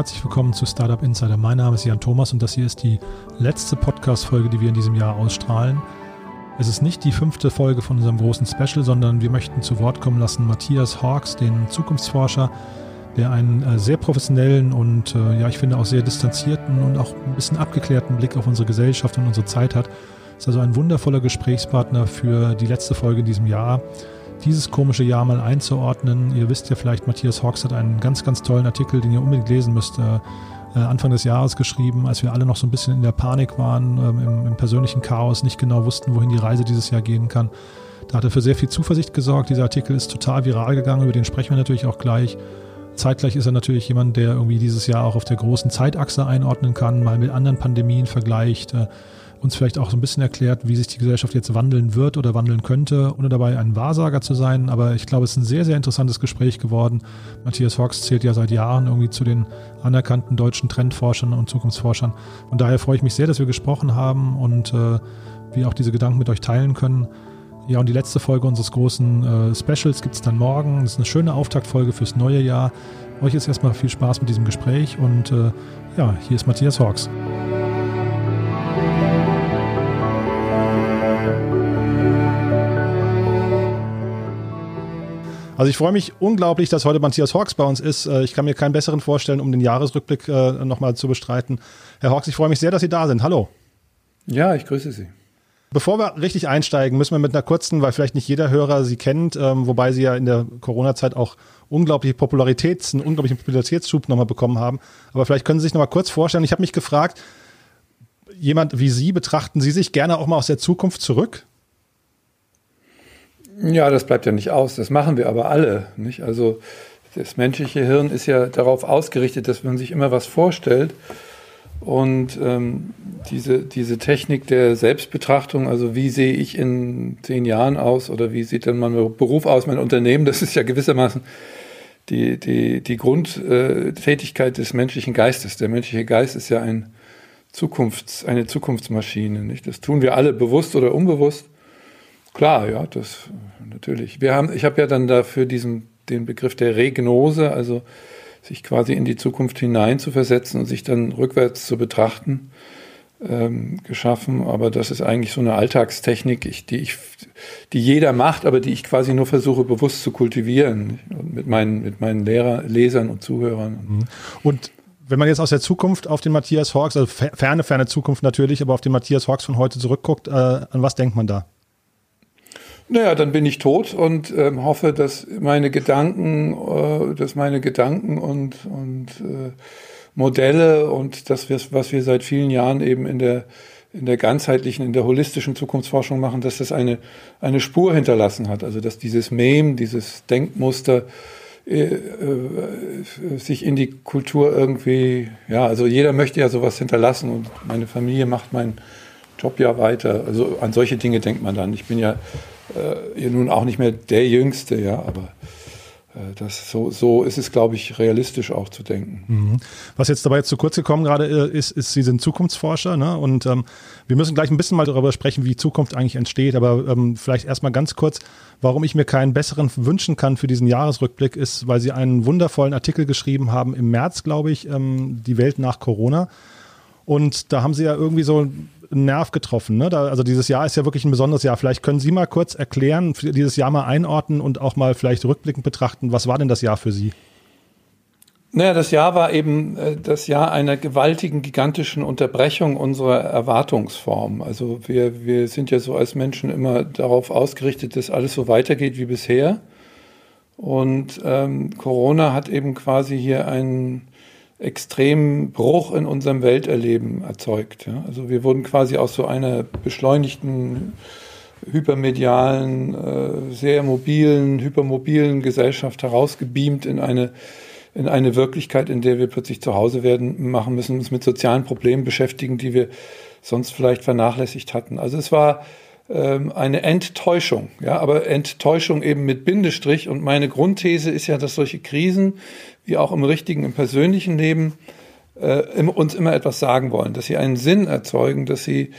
herzlich willkommen zu Startup Insider. Mein Name ist Jan Thomas und das hier ist die letzte Podcast-Folge, die wir in diesem Jahr ausstrahlen. Es ist nicht die fünfte Folge von unserem großen Special, sondern wir möchten zu Wort kommen lassen Matthias Hawks, den Zukunftsforscher, der einen äh, sehr professionellen und äh, ja, ich finde auch sehr distanzierten und auch ein bisschen abgeklärten Blick auf unsere Gesellschaft und unsere Zeit hat. Ist also ein wundervoller Gesprächspartner für die letzte Folge in diesem Jahr dieses komische Jahr mal einzuordnen. Ihr wisst ja vielleicht, Matthias Hawks hat einen ganz, ganz tollen Artikel, den ihr unbedingt lesen müsst, äh, äh, Anfang des Jahres geschrieben, als wir alle noch so ein bisschen in der Panik waren, ähm, im, im, persönlichen Chaos, nicht genau wussten, wohin die Reise dieses Jahr gehen kann. Da hat er für sehr viel Zuversicht gesorgt. Dieser Artikel ist total viral gegangen, über den sprechen wir natürlich auch gleich. Zeitgleich ist er natürlich jemand, der irgendwie dieses Jahr auch auf der großen Zeitachse einordnen kann, mal mit anderen Pandemien vergleicht. Äh, uns vielleicht auch so ein bisschen erklärt, wie sich die Gesellschaft jetzt wandeln wird oder wandeln könnte, ohne dabei ein Wahrsager zu sein. Aber ich glaube, es ist ein sehr, sehr interessantes Gespräch geworden. Matthias Hawks zählt ja seit Jahren irgendwie zu den anerkannten deutschen Trendforschern und Zukunftsforschern. Und daher freue ich mich sehr, dass wir gesprochen haben und äh, wir auch diese Gedanken mit euch teilen können. Ja, und die letzte Folge unseres großen äh, Specials gibt es dann morgen. Das ist eine schöne Auftaktfolge fürs neue Jahr. Euch ist erstmal viel Spaß mit diesem Gespräch und äh, ja, hier ist Matthias Hawks. Also ich freue mich unglaublich, dass heute Matthias Hawks bei uns ist. Äh, ich kann mir keinen besseren vorstellen, um den Jahresrückblick äh, nochmal zu bestreiten. Herr Hawks, ich freue mich sehr, dass Sie da sind. Hallo. Ja, ich grüße Sie. Bevor wir richtig einsteigen, müssen wir mit einer kurzen, weil vielleicht nicht jeder Hörer Sie kennt, ähm, wobei Sie ja in der Corona-Zeit auch unglaubliche Popularitäts, einen unglaublichen Popularitätsschub nochmal bekommen haben. Aber vielleicht können Sie sich nochmal kurz vorstellen. Ich habe mich gefragt, jemand wie Sie, betrachten Sie sich gerne auch mal aus der Zukunft zurück? Ja, das bleibt ja nicht aus. Das machen wir aber alle. Nicht? Also das menschliche Hirn ist ja darauf ausgerichtet, dass man sich immer was vorstellt. Und ähm, diese, diese Technik der Selbstbetrachtung, also wie sehe ich in zehn Jahren aus oder wie sieht dann mein Beruf aus, mein Unternehmen, das ist ja gewissermaßen die, die, die Grundtätigkeit des menschlichen Geistes. Der menschliche Geist ist ja ein Zukunfts-, eine Zukunftsmaschine. Nicht? Das tun wir alle bewusst oder unbewusst. Klar, ja, das natürlich. Wir haben, ich habe ja dann dafür diesen, den Begriff der Regnose, also sich quasi in die Zukunft hinein zu versetzen und sich dann rückwärts zu betrachten, ähm, geschaffen. Aber das ist eigentlich so eine Alltagstechnik, ich, die, ich, die jeder macht, aber die ich quasi nur versuche bewusst zu kultivieren mit meinen, mit meinen Lehrer, Lesern und Zuhörern. Mhm. Und wenn man jetzt aus der Zukunft auf den Matthias Hawks, also ferne, ferne Zukunft natürlich, aber auf den Matthias Hawks von heute zurückguckt, äh, an was denkt man da? Naja, dann bin ich tot und ähm, hoffe, dass meine Gedanken, äh, dass meine Gedanken und, und äh, Modelle und das, was wir seit vielen Jahren eben in der, in der ganzheitlichen, in der holistischen Zukunftsforschung machen, dass das eine, eine Spur hinterlassen hat. Also dass dieses Mem, dieses Denkmuster äh, äh, sich in die Kultur irgendwie, ja, also jeder möchte ja sowas hinterlassen und meine Familie macht meinen Job ja weiter. Also an solche Dinge denkt man dann. Ich bin ja äh, nun auch nicht mehr der Jüngste, ja, aber äh, das, so, so ist es, glaube ich, realistisch auch zu denken. Mhm. Was jetzt dabei zu kurz gekommen gerade äh, ist, ist, Sie sind Zukunftsforscher ne? und ähm, wir müssen gleich ein bisschen mal darüber sprechen, wie Zukunft eigentlich entsteht, aber ähm, vielleicht erstmal ganz kurz, warum ich mir keinen besseren wünschen kann für diesen Jahresrückblick ist, weil Sie einen wundervollen Artikel geschrieben haben im März, glaube ich, ähm, die Welt nach Corona. Und da haben Sie ja irgendwie so einen Nerv getroffen. Ne? Da, also dieses Jahr ist ja wirklich ein besonderes Jahr. Vielleicht können Sie mal kurz erklären, dieses Jahr mal einordnen und auch mal vielleicht rückblickend betrachten, was war denn das Jahr für Sie? Naja, das Jahr war eben äh, das Jahr einer gewaltigen, gigantischen Unterbrechung unserer Erwartungsform. Also wir, wir sind ja so als Menschen immer darauf ausgerichtet, dass alles so weitergeht wie bisher. Und ähm, Corona hat eben quasi hier einen extremen Bruch in unserem Welterleben erzeugt. Ja? Also wir wurden quasi aus so einer beschleunigten, hypermedialen, äh, sehr mobilen, hypermobilen Gesellschaft herausgebeamt in eine in eine Wirklichkeit, in der wir plötzlich zu Hause werden, machen müssen, uns mit sozialen Problemen beschäftigen, die wir sonst vielleicht vernachlässigt hatten. Also es war eine Enttäuschung, ja, aber Enttäuschung eben mit Bindestrich. Und meine Grundthese ist ja, dass solche Krisen wie auch im richtigen, im persönlichen Leben äh, uns immer etwas sagen wollen, dass sie einen Sinn erzeugen, dass sie,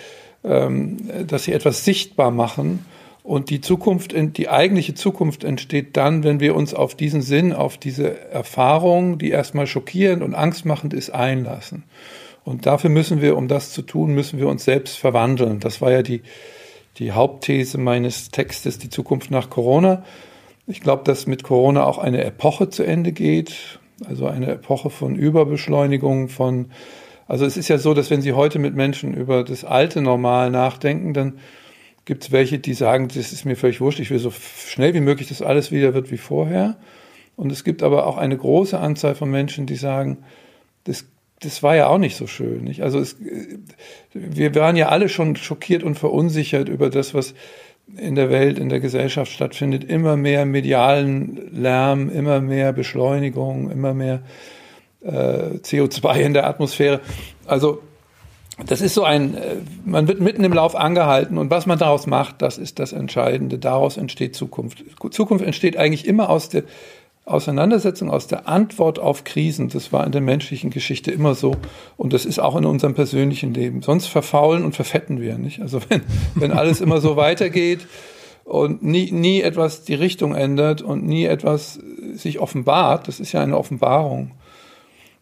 ähm, dass sie etwas sichtbar machen Und die Zukunft, die eigentliche Zukunft entsteht dann, wenn wir uns auf diesen Sinn, auf diese Erfahrung, die erstmal schockierend und angstmachend ist, einlassen. Und dafür müssen wir, um das zu tun, müssen wir uns selbst verwandeln. Das war ja die, die Hauptthese meines Textes, die Zukunft nach Corona. Ich glaube, dass mit Corona auch eine Epoche zu Ende geht, also eine Epoche von Überbeschleunigung, von, also es ist ja so, dass wenn Sie heute mit Menschen über das alte Normal nachdenken, dann gibt es welche, die sagen, das ist mir völlig wurscht, ich will so schnell wie möglich, dass alles wieder wird wie vorher. Und es gibt aber auch eine große Anzahl von Menschen, die sagen, das, das war ja auch nicht so schön. Nicht? Also es, wir waren ja alle schon schockiert und verunsichert über das, was in der Welt, in der Gesellschaft stattfindet. Immer mehr medialen Lärm, immer mehr Beschleunigung, immer mehr äh, CO2 in der Atmosphäre. Also das ist so ein, äh, man wird mitten im Lauf angehalten und was man daraus macht, das ist das Entscheidende. Daraus entsteht Zukunft. Zukunft entsteht eigentlich immer aus der Auseinandersetzung, aus der Antwort auf Krisen. Das war in der menschlichen Geschichte immer so und das ist auch in unserem persönlichen Leben. Sonst verfaulen und verfetten wir, nicht? Also wenn, wenn alles immer so weitergeht und nie, nie etwas die Richtung ändert und nie etwas sich offenbart, das ist ja eine Offenbarung,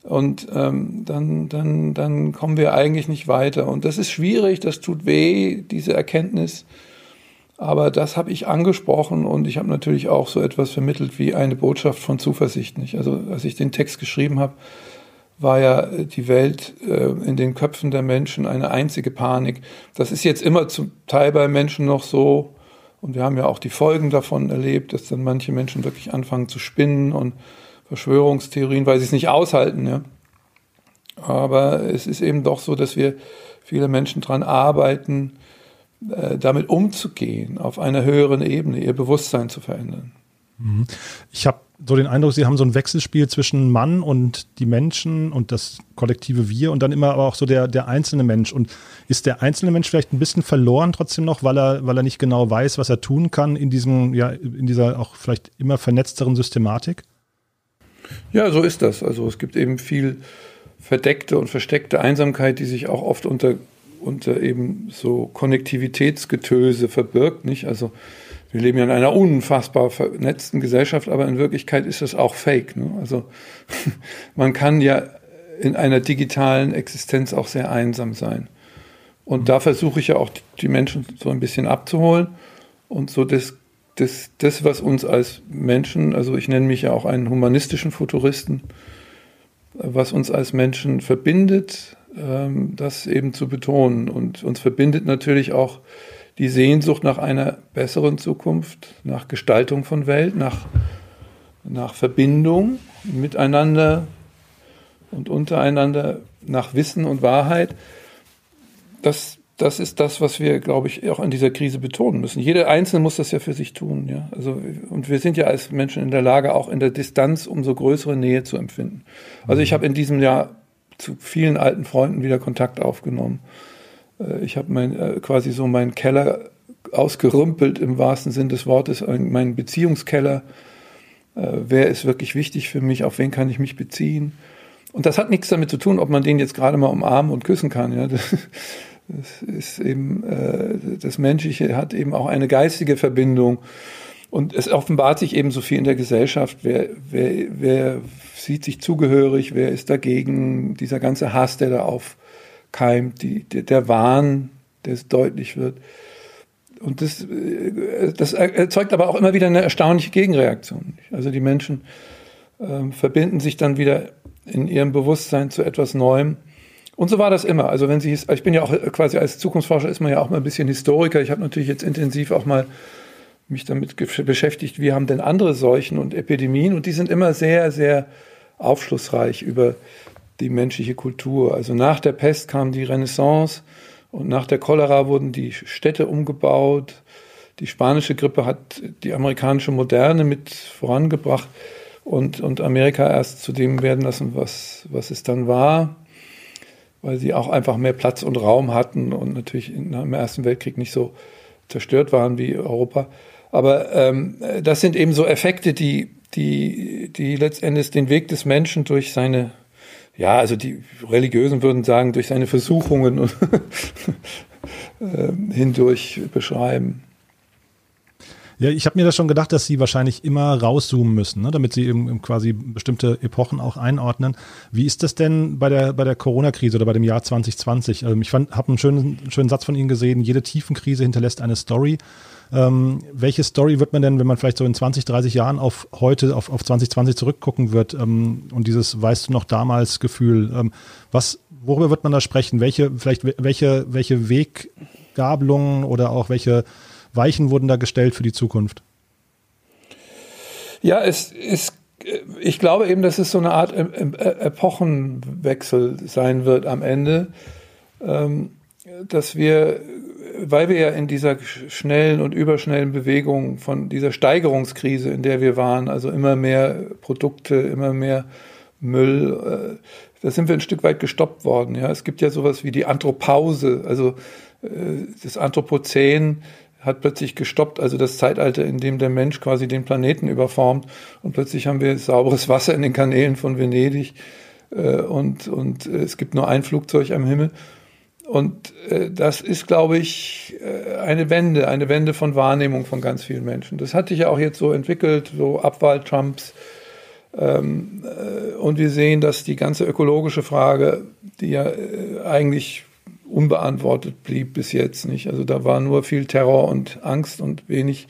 und ähm, dann, dann, dann kommen wir eigentlich nicht weiter. Und das ist schwierig, das tut weh, diese Erkenntnis. Aber das habe ich angesprochen und ich habe natürlich auch so etwas vermittelt wie eine Botschaft von Zuversicht. Nicht? Also als ich den Text geschrieben habe, war ja die Welt äh, in den Köpfen der Menschen eine einzige Panik. Das ist jetzt immer zum Teil bei Menschen noch so. Und wir haben ja auch die Folgen davon erlebt, dass dann manche Menschen wirklich anfangen zu spinnen und Verschwörungstheorien, weil sie es nicht aushalten. Ja. Aber es ist eben doch so, dass wir viele Menschen daran arbeiten, äh, damit umzugehen, auf einer höheren Ebene, ihr Bewusstsein zu verändern. Mhm. Ich habe so den Eindruck, Sie haben so ein Wechselspiel zwischen Mann und die Menschen und das kollektive Wir und dann immer aber auch so der, der einzelne Mensch. Und ist der einzelne Mensch vielleicht ein bisschen verloren trotzdem noch, weil er, weil er nicht genau weiß, was er tun kann in diesem, ja, in dieser auch vielleicht immer vernetzteren Systematik? Ja, so ist das. Also es gibt eben viel verdeckte und versteckte Einsamkeit, die sich auch oft unter, unter eben so Konnektivitätsgetöse verbirgt, nicht? Also wir leben ja in einer unfassbar vernetzten Gesellschaft, aber in Wirklichkeit ist das auch Fake. Ne? Also man kann ja in einer digitalen Existenz auch sehr einsam sein. Und da versuche ich ja auch die Menschen so ein bisschen abzuholen und so das das, das, was uns als Menschen, also ich nenne mich ja auch einen humanistischen Futuristen, was uns als Menschen verbindet, das eben zu betonen. Und uns verbindet natürlich auch die Sehnsucht nach einer besseren Zukunft, nach Gestaltung von Welt, nach, nach Verbindung miteinander und untereinander, nach Wissen und Wahrheit. Das das ist das, was wir, glaube ich, auch in dieser Krise betonen müssen. Jeder Einzelne muss das ja für sich tun, ja. Also, und wir sind ja als Menschen in der Lage, auch in der Distanz umso größere Nähe zu empfinden. Also ich habe in diesem Jahr zu vielen alten Freunden wieder Kontakt aufgenommen. Äh, ich habe mein, äh, quasi so meinen Keller ausgerümpelt im wahrsten Sinn des Wortes, meinen Beziehungskeller. Äh, wer ist wirklich wichtig für mich? Auf wen kann ich mich beziehen? Und das hat nichts damit zu tun, ob man den jetzt gerade mal umarmen und küssen kann. Ja, das, das ist eben, das Menschliche hat eben auch eine geistige Verbindung. Und es offenbart sich eben so viel in der Gesellschaft. Wer, wer, wer sieht sich zugehörig? Wer ist dagegen? Dieser ganze Hass, der da aufkeimt, die, der, der Wahn, der es deutlich wird. Und das, äh, das erzeugt aber auch immer wieder eine erstaunliche Gegenreaktion. Also die Menschen äh, verbinden sich dann wieder in ihrem Bewusstsein zu etwas Neuem und so war das immer. Also wenn Sie, ich bin ja auch quasi als Zukunftsforscher ist man ja auch mal ein bisschen Historiker. Ich habe natürlich jetzt intensiv auch mal mich damit beschäftigt, wie haben denn andere Seuchen und Epidemien und die sind immer sehr, sehr aufschlussreich über die menschliche Kultur. Also nach der Pest kam die Renaissance und nach der Cholera wurden die Städte umgebaut. Die spanische Grippe hat die amerikanische Moderne mit vorangebracht und, und Amerika erst zu dem werden lassen, was, was es dann war weil sie auch einfach mehr Platz und Raum hatten und natürlich im Ersten Weltkrieg nicht so zerstört waren wie Europa. Aber ähm, das sind eben so Effekte, die, die, die letztendlich den Weg des Menschen durch seine, ja, also die Religiösen würden sagen, durch seine Versuchungen und, äh, hindurch beschreiben. Ja, ich habe mir das schon gedacht, dass Sie wahrscheinlich immer rauszoomen müssen, ne, damit Sie eben quasi bestimmte Epochen auch einordnen. Wie ist das denn bei der, bei der Corona-Krise oder bei dem Jahr 2020? Ähm, ich habe einen schönen, schönen Satz von Ihnen gesehen, jede Tiefenkrise hinterlässt eine Story. Ähm, welche Story wird man denn, wenn man vielleicht so in 20, 30 Jahren auf heute, auf, auf 2020 zurückgucken wird ähm, und dieses weißt du noch damals Gefühl, ähm, was, worüber wird man da sprechen? Welche, vielleicht welche, welche Weggabelungen oder auch welche Weichen wurden da gestellt für die Zukunft? Ja, es ist, ich glaube eben, dass es so eine Art Epochenwechsel sein wird am Ende, ähm, dass wir, weil wir ja in dieser schnellen und überschnellen Bewegung von dieser Steigerungskrise, in der wir waren, also immer mehr Produkte, immer mehr Müll, äh, da sind wir ein Stück weit gestoppt worden. Ja, es gibt ja sowas wie die Anthropause, also äh, das Anthropozän hat plötzlich gestoppt, also das Zeitalter, in dem der Mensch quasi den Planeten überformt und plötzlich haben wir sauberes Wasser in den Kanälen von Venedig äh, und, und äh, es gibt nur ein Flugzeug am Himmel. Und äh, das ist, glaube ich, äh, eine Wende, eine Wende von Wahrnehmung von ganz vielen Menschen. Das hat sich ja auch jetzt so entwickelt, so Abwahl Trumps. Ähm, äh, und wir sehen, dass die ganze ökologische Frage, die ja äh, eigentlich unbeantwortet blieb bis jetzt nicht. Also da war nur viel Terror und Angst und wenig.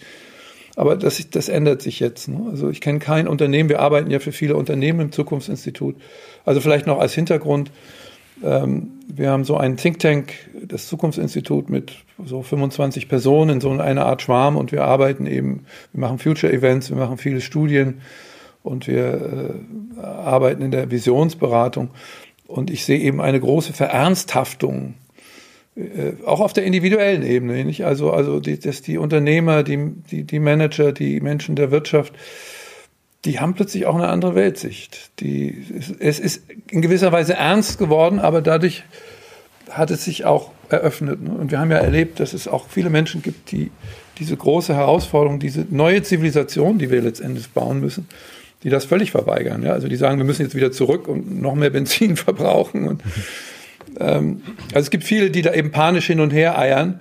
Aber das, das ändert sich jetzt. Ne? Also ich kenne kein Unternehmen, wir arbeiten ja für viele Unternehmen im Zukunftsinstitut. Also vielleicht noch als Hintergrund, ähm, wir haben so einen Think Tank, das Zukunftsinstitut mit so 25 Personen, so eine Art Schwarm und wir arbeiten eben, wir machen Future Events, wir machen viele Studien und wir äh, arbeiten in der Visionsberatung. Und ich sehe eben eine große Verernsthaftung äh, auch auf der individuellen Ebene, nicht? Also, also die, dass die Unternehmer, die, die, die Manager, die Menschen der Wirtschaft, die haben plötzlich auch eine andere Weltsicht. Die, es ist in gewisser Weise ernst geworden, aber dadurch hat es sich auch eröffnet. Ne? Und wir haben ja erlebt, dass es auch viele Menschen gibt, die diese große Herausforderung, diese neue Zivilisation, die wir letztendlich bauen müssen, die das völlig verweigern. Ja? Also die sagen, wir müssen jetzt wieder zurück und noch mehr Benzin verbrauchen und ähm, also es gibt viele, die da eben panisch hin und her eiern.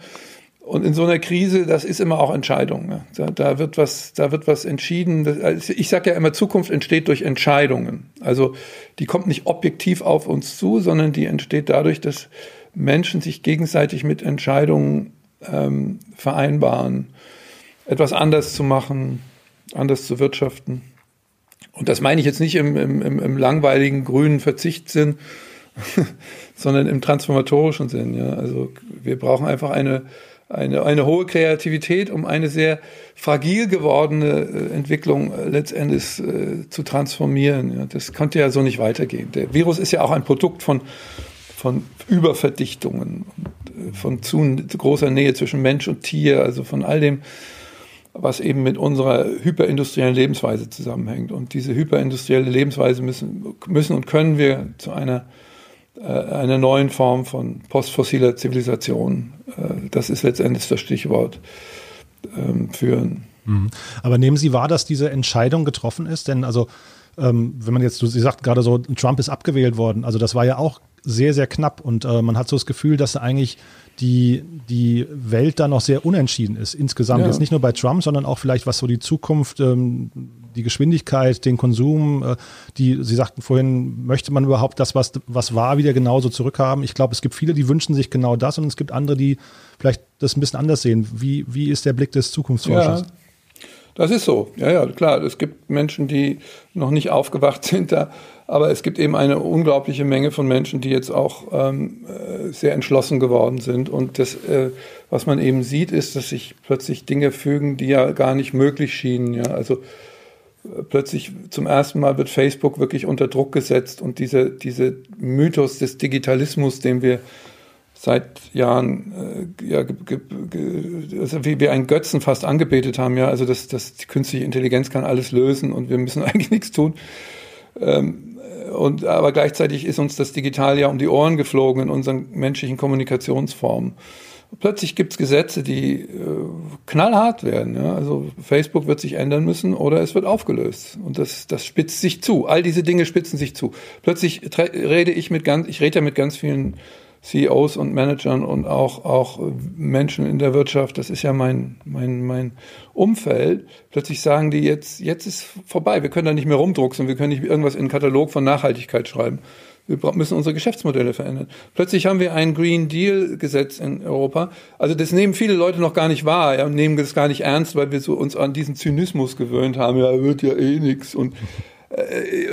Und in so einer Krise, das ist immer auch Entscheidung. Ne? Da, da, wird was, da wird was entschieden. Also ich sage ja immer, Zukunft entsteht durch Entscheidungen. Also die kommt nicht objektiv auf uns zu, sondern die entsteht dadurch, dass Menschen sich gegenseitig mit Entscheidungen ähm, vereinbaren, etwas anders zu machen, anders zu wirtschaften. Und das meine ich jetzt nicht im, im, im langweiligen grünen Verzichtsinn, sondern im transformatorischen Sinn. Ja. Also wir brauchen einfach eine, eine, eine hohe Kreativität, um eine sehr fragil gewordene äh, Entwicklung äh, letztendlich äh, zu transformieren. Das konnte ja so nicht weitergehen. Der Virus ist ja auch ein Produkt von, von Überverdichtungen, von zu großer Nähe zwischen Mensch und Tier, also von all dem, was eben mit unserer hyperindustriellen Lebensweise zusammenhängt. Und diese hyperindustrielle Lebensweise müssen, müssen und können wir zu einer einer neuen Form von postfossiler Zivilisation. Äh, das ist letztendlich das Stichwort ähm, führen. Mhm. Aber nehmen Sie wahr, dass diese Entscheidung getroffen ist? Denn also, ähm, wenn man jetzt, Sie sagt gerade so, Trump ist abgewählt worden. Also das war ja auch sehr, sehr knapp und äh, man hat so das Gefühl, dass eigentlich die, die Welt da noch sehr unentschieden ist insgesamt. Ja. Jetzt nicht nur bei Trump, sondern auch vielleicht, was so die Zukunft, ähm, die Geschwindigkeit, den Konsum, äh, die, Sie sagten vorhin, möchte man überhaupt das, was, was war, wieder genauso zurückhaben? Ich glaube, es gibt viele, die wünschen sich genau das und es gibt andere, die vielleicht das ein bisschen anders sehen. Wie, wie ist der Blick des Zukunftsforschers? Ja. Das ist so. Ja, ja, klar. Es gibt Menschen, die noch nicht aufgewacht sind da, aber es gibt eben eine unglaubliche Menge von Menschen, die jetzt auch ähm, äh, sehr entschlossen geworden sind. Und das, äh, was man eben sieht, ist, dass sich plötzlich Dinge fügen, die ja gar nicht möglich schienen. Ja, also plötzlich zum ersten Mal wird Facebook wirklich unter Druck gesetzt und diese, diese Mythos des Digitalismus, den wir seit Jahren äh, ja, ge, ge, also wie wir einen Götzen fast angebetet haben, ja, also dass das, die künstliche Intelligenz kann alles lösen und wir müssen eigentlich nichts tun. Ähm, und aber gleichzeitig ist uns das Digital ja um die Ohren geflogen in unseren menschlichen Kommunikationsformen. Plötzlich gibt es Gesetze, die äh, knallhart werden. Ja? Also Facebook wird sich ändern müssen oder es wird aufgelöst. Und das, das spitzt sich zu. All diese Dinge spitzen sich zu. Plötzlich rede ich mit ganz, ich rede ja mit ganz vielen CEOs und Managern und auch, auch Menschen in der Wirtschaft, das ist ja mein, mein, mein Umfeld, plötzlich sagen die jetzt, jetzt ist vorbei, wir können da nicht mehr rumdrucksen, wir können nicht irgendwas in einen Katalog von Nachhaltigkeit schreiben. Wir müssen unsere Geschäftsmodelle verändern. Plötzlich haben wir ein Green Deal Gesetz in Europa. Also das nehmen viele Leute noch gar nicht wahr ja, nehmen das gar nicht ernst, weil wir so uns an diesen Zynismus gewöhnt haben. Ja, wird ja eh nichts und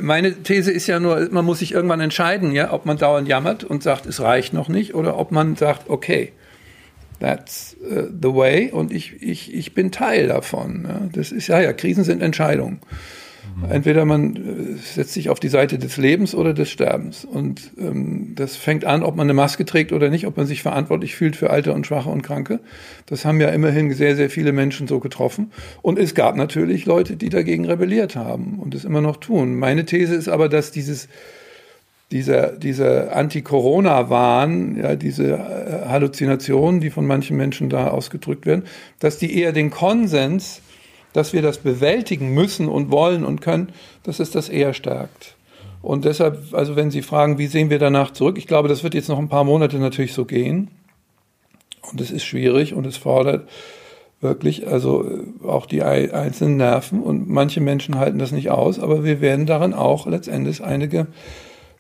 meine These ist ja nur, man muss sich irgendwann entscheiden, ja, ob man dauernd jammert und sagt, es reicht noch nicht, oder ob man sagt, okay, that's uh, the way und ich, ich, ich bin Teil davon. Das ist ja, ja, Krisen sind Entscheidungen. Mhm. Entweder man äh, setzt sich auf die Seite des Lebens oder des Sterbens. Und ähm, das fängt an, ob man eine Maske trägt oder nicht, ob man sich verantwortlich fühlt für Alte und Schwache und Kranke. Das haben ja immerhin sehr, sehr viele Menschen so getroffen. Und es gab natürlich Leute, die dagegen rebelliert haben und es immer noch tun. Meine These ist aber, dass dieses dieser, dieser Anti-Corona-Wahn, ja, diese äh, Halluzinationen, die von manchen Menschen da ausgedrückt werden, dass die eher den Konsens dass wir das bewältigen müssen und wollen und können, dass es das eher stärkt. Und deshalb, also wenn Sie fragen, wie sehen wir danach zurück, ich glaube, das wird jetzt noch ein paar Monate natürlich so gehen. Und es ist schwierig und es fordert wirklich, also äh, auch die einzelnen Nerven und manche Menschen halten das nicht aus, aber wir werden darin auch letztendlich einige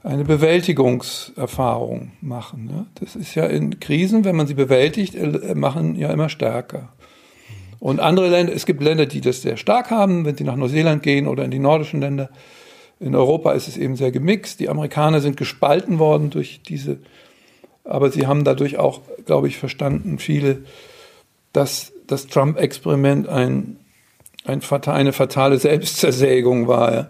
eine Bewältigungserfahrung machen. Ne? Das ist ja in Krisen, wenn man sie bewältigt, äh, machen ja immer stärker. Und andere Länder, es gibt Länder, die das sehr stark haben, wenn sie nach Neuseeland gehen oder in die nordischen Länder. In Europa ist es eben sehr gemixt. Die Amerikaner sind gespalten worden durch diese, aber sie haben dadurch auch, glaube ich, verstanden, viele, dass das Trump-Experiment ein, ein, eine fatale Selbstzersägung war.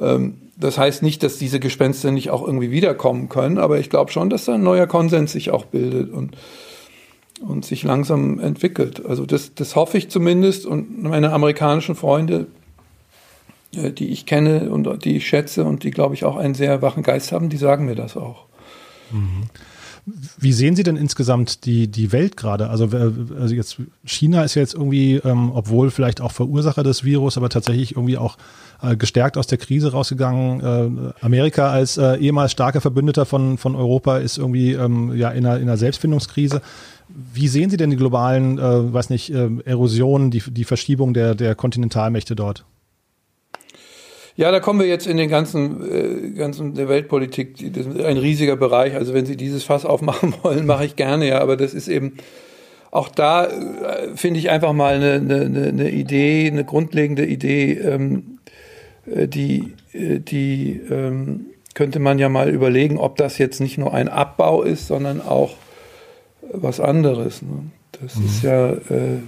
Ähm, das heißt nicht, dass diese Gespenster nicht auch irgendwie wiederkommen können, aber ich glaube schon, dass da ein neuer Konsens sich auch bildet. Und und sich langsam entwickelt. Also das, das hoffe ich zumindest und meine amerikanischen Freunde, äh, die ich kenne und die ich schätze und die, glaube ich, auch einen sehr wachen Geist haben, die sagen mir das auch. Mhm. Wie sehen Sie denn insgesamt die, die Welt gerade? Also, also jetzt China ist jetzt irgendwie, ähm, obwohl vielleicht auch Verursacher des Virus, aber tatsächlich irgendwie auch äh, gestärkt aus der Krise rausgegangen. Äh, Amerika als äh, ehemals starker Verbündeter von, von Europa ist irgendwie ähm, ja in einer, in einer Selbstfindungskrise. Wie sehen Sie denn die globalen, äh, weiß nicht, äh, Erosionen, die, die Verschiebung der, der Kontinentalmächte dort? Ja, da kommen wir jetzt in den ganzen, äh, ganzen der Weltpolitik. Das ist ein riesiger Bereich. Also wenn Sie dieses Fass aufmachen wollen, mache ich gerne, ja. Aber das ist eben auch da äh, finde ich einfach mal eine, eine, eine Idee, eine grundlegende Idee, ähm, äh, die, äh, die ähm, könnte man ja mal überlegen, ob das jetzt nicht nur ein Abbau ist, sondern auch was anderes. Ne? Das mhm. ist ja, äh,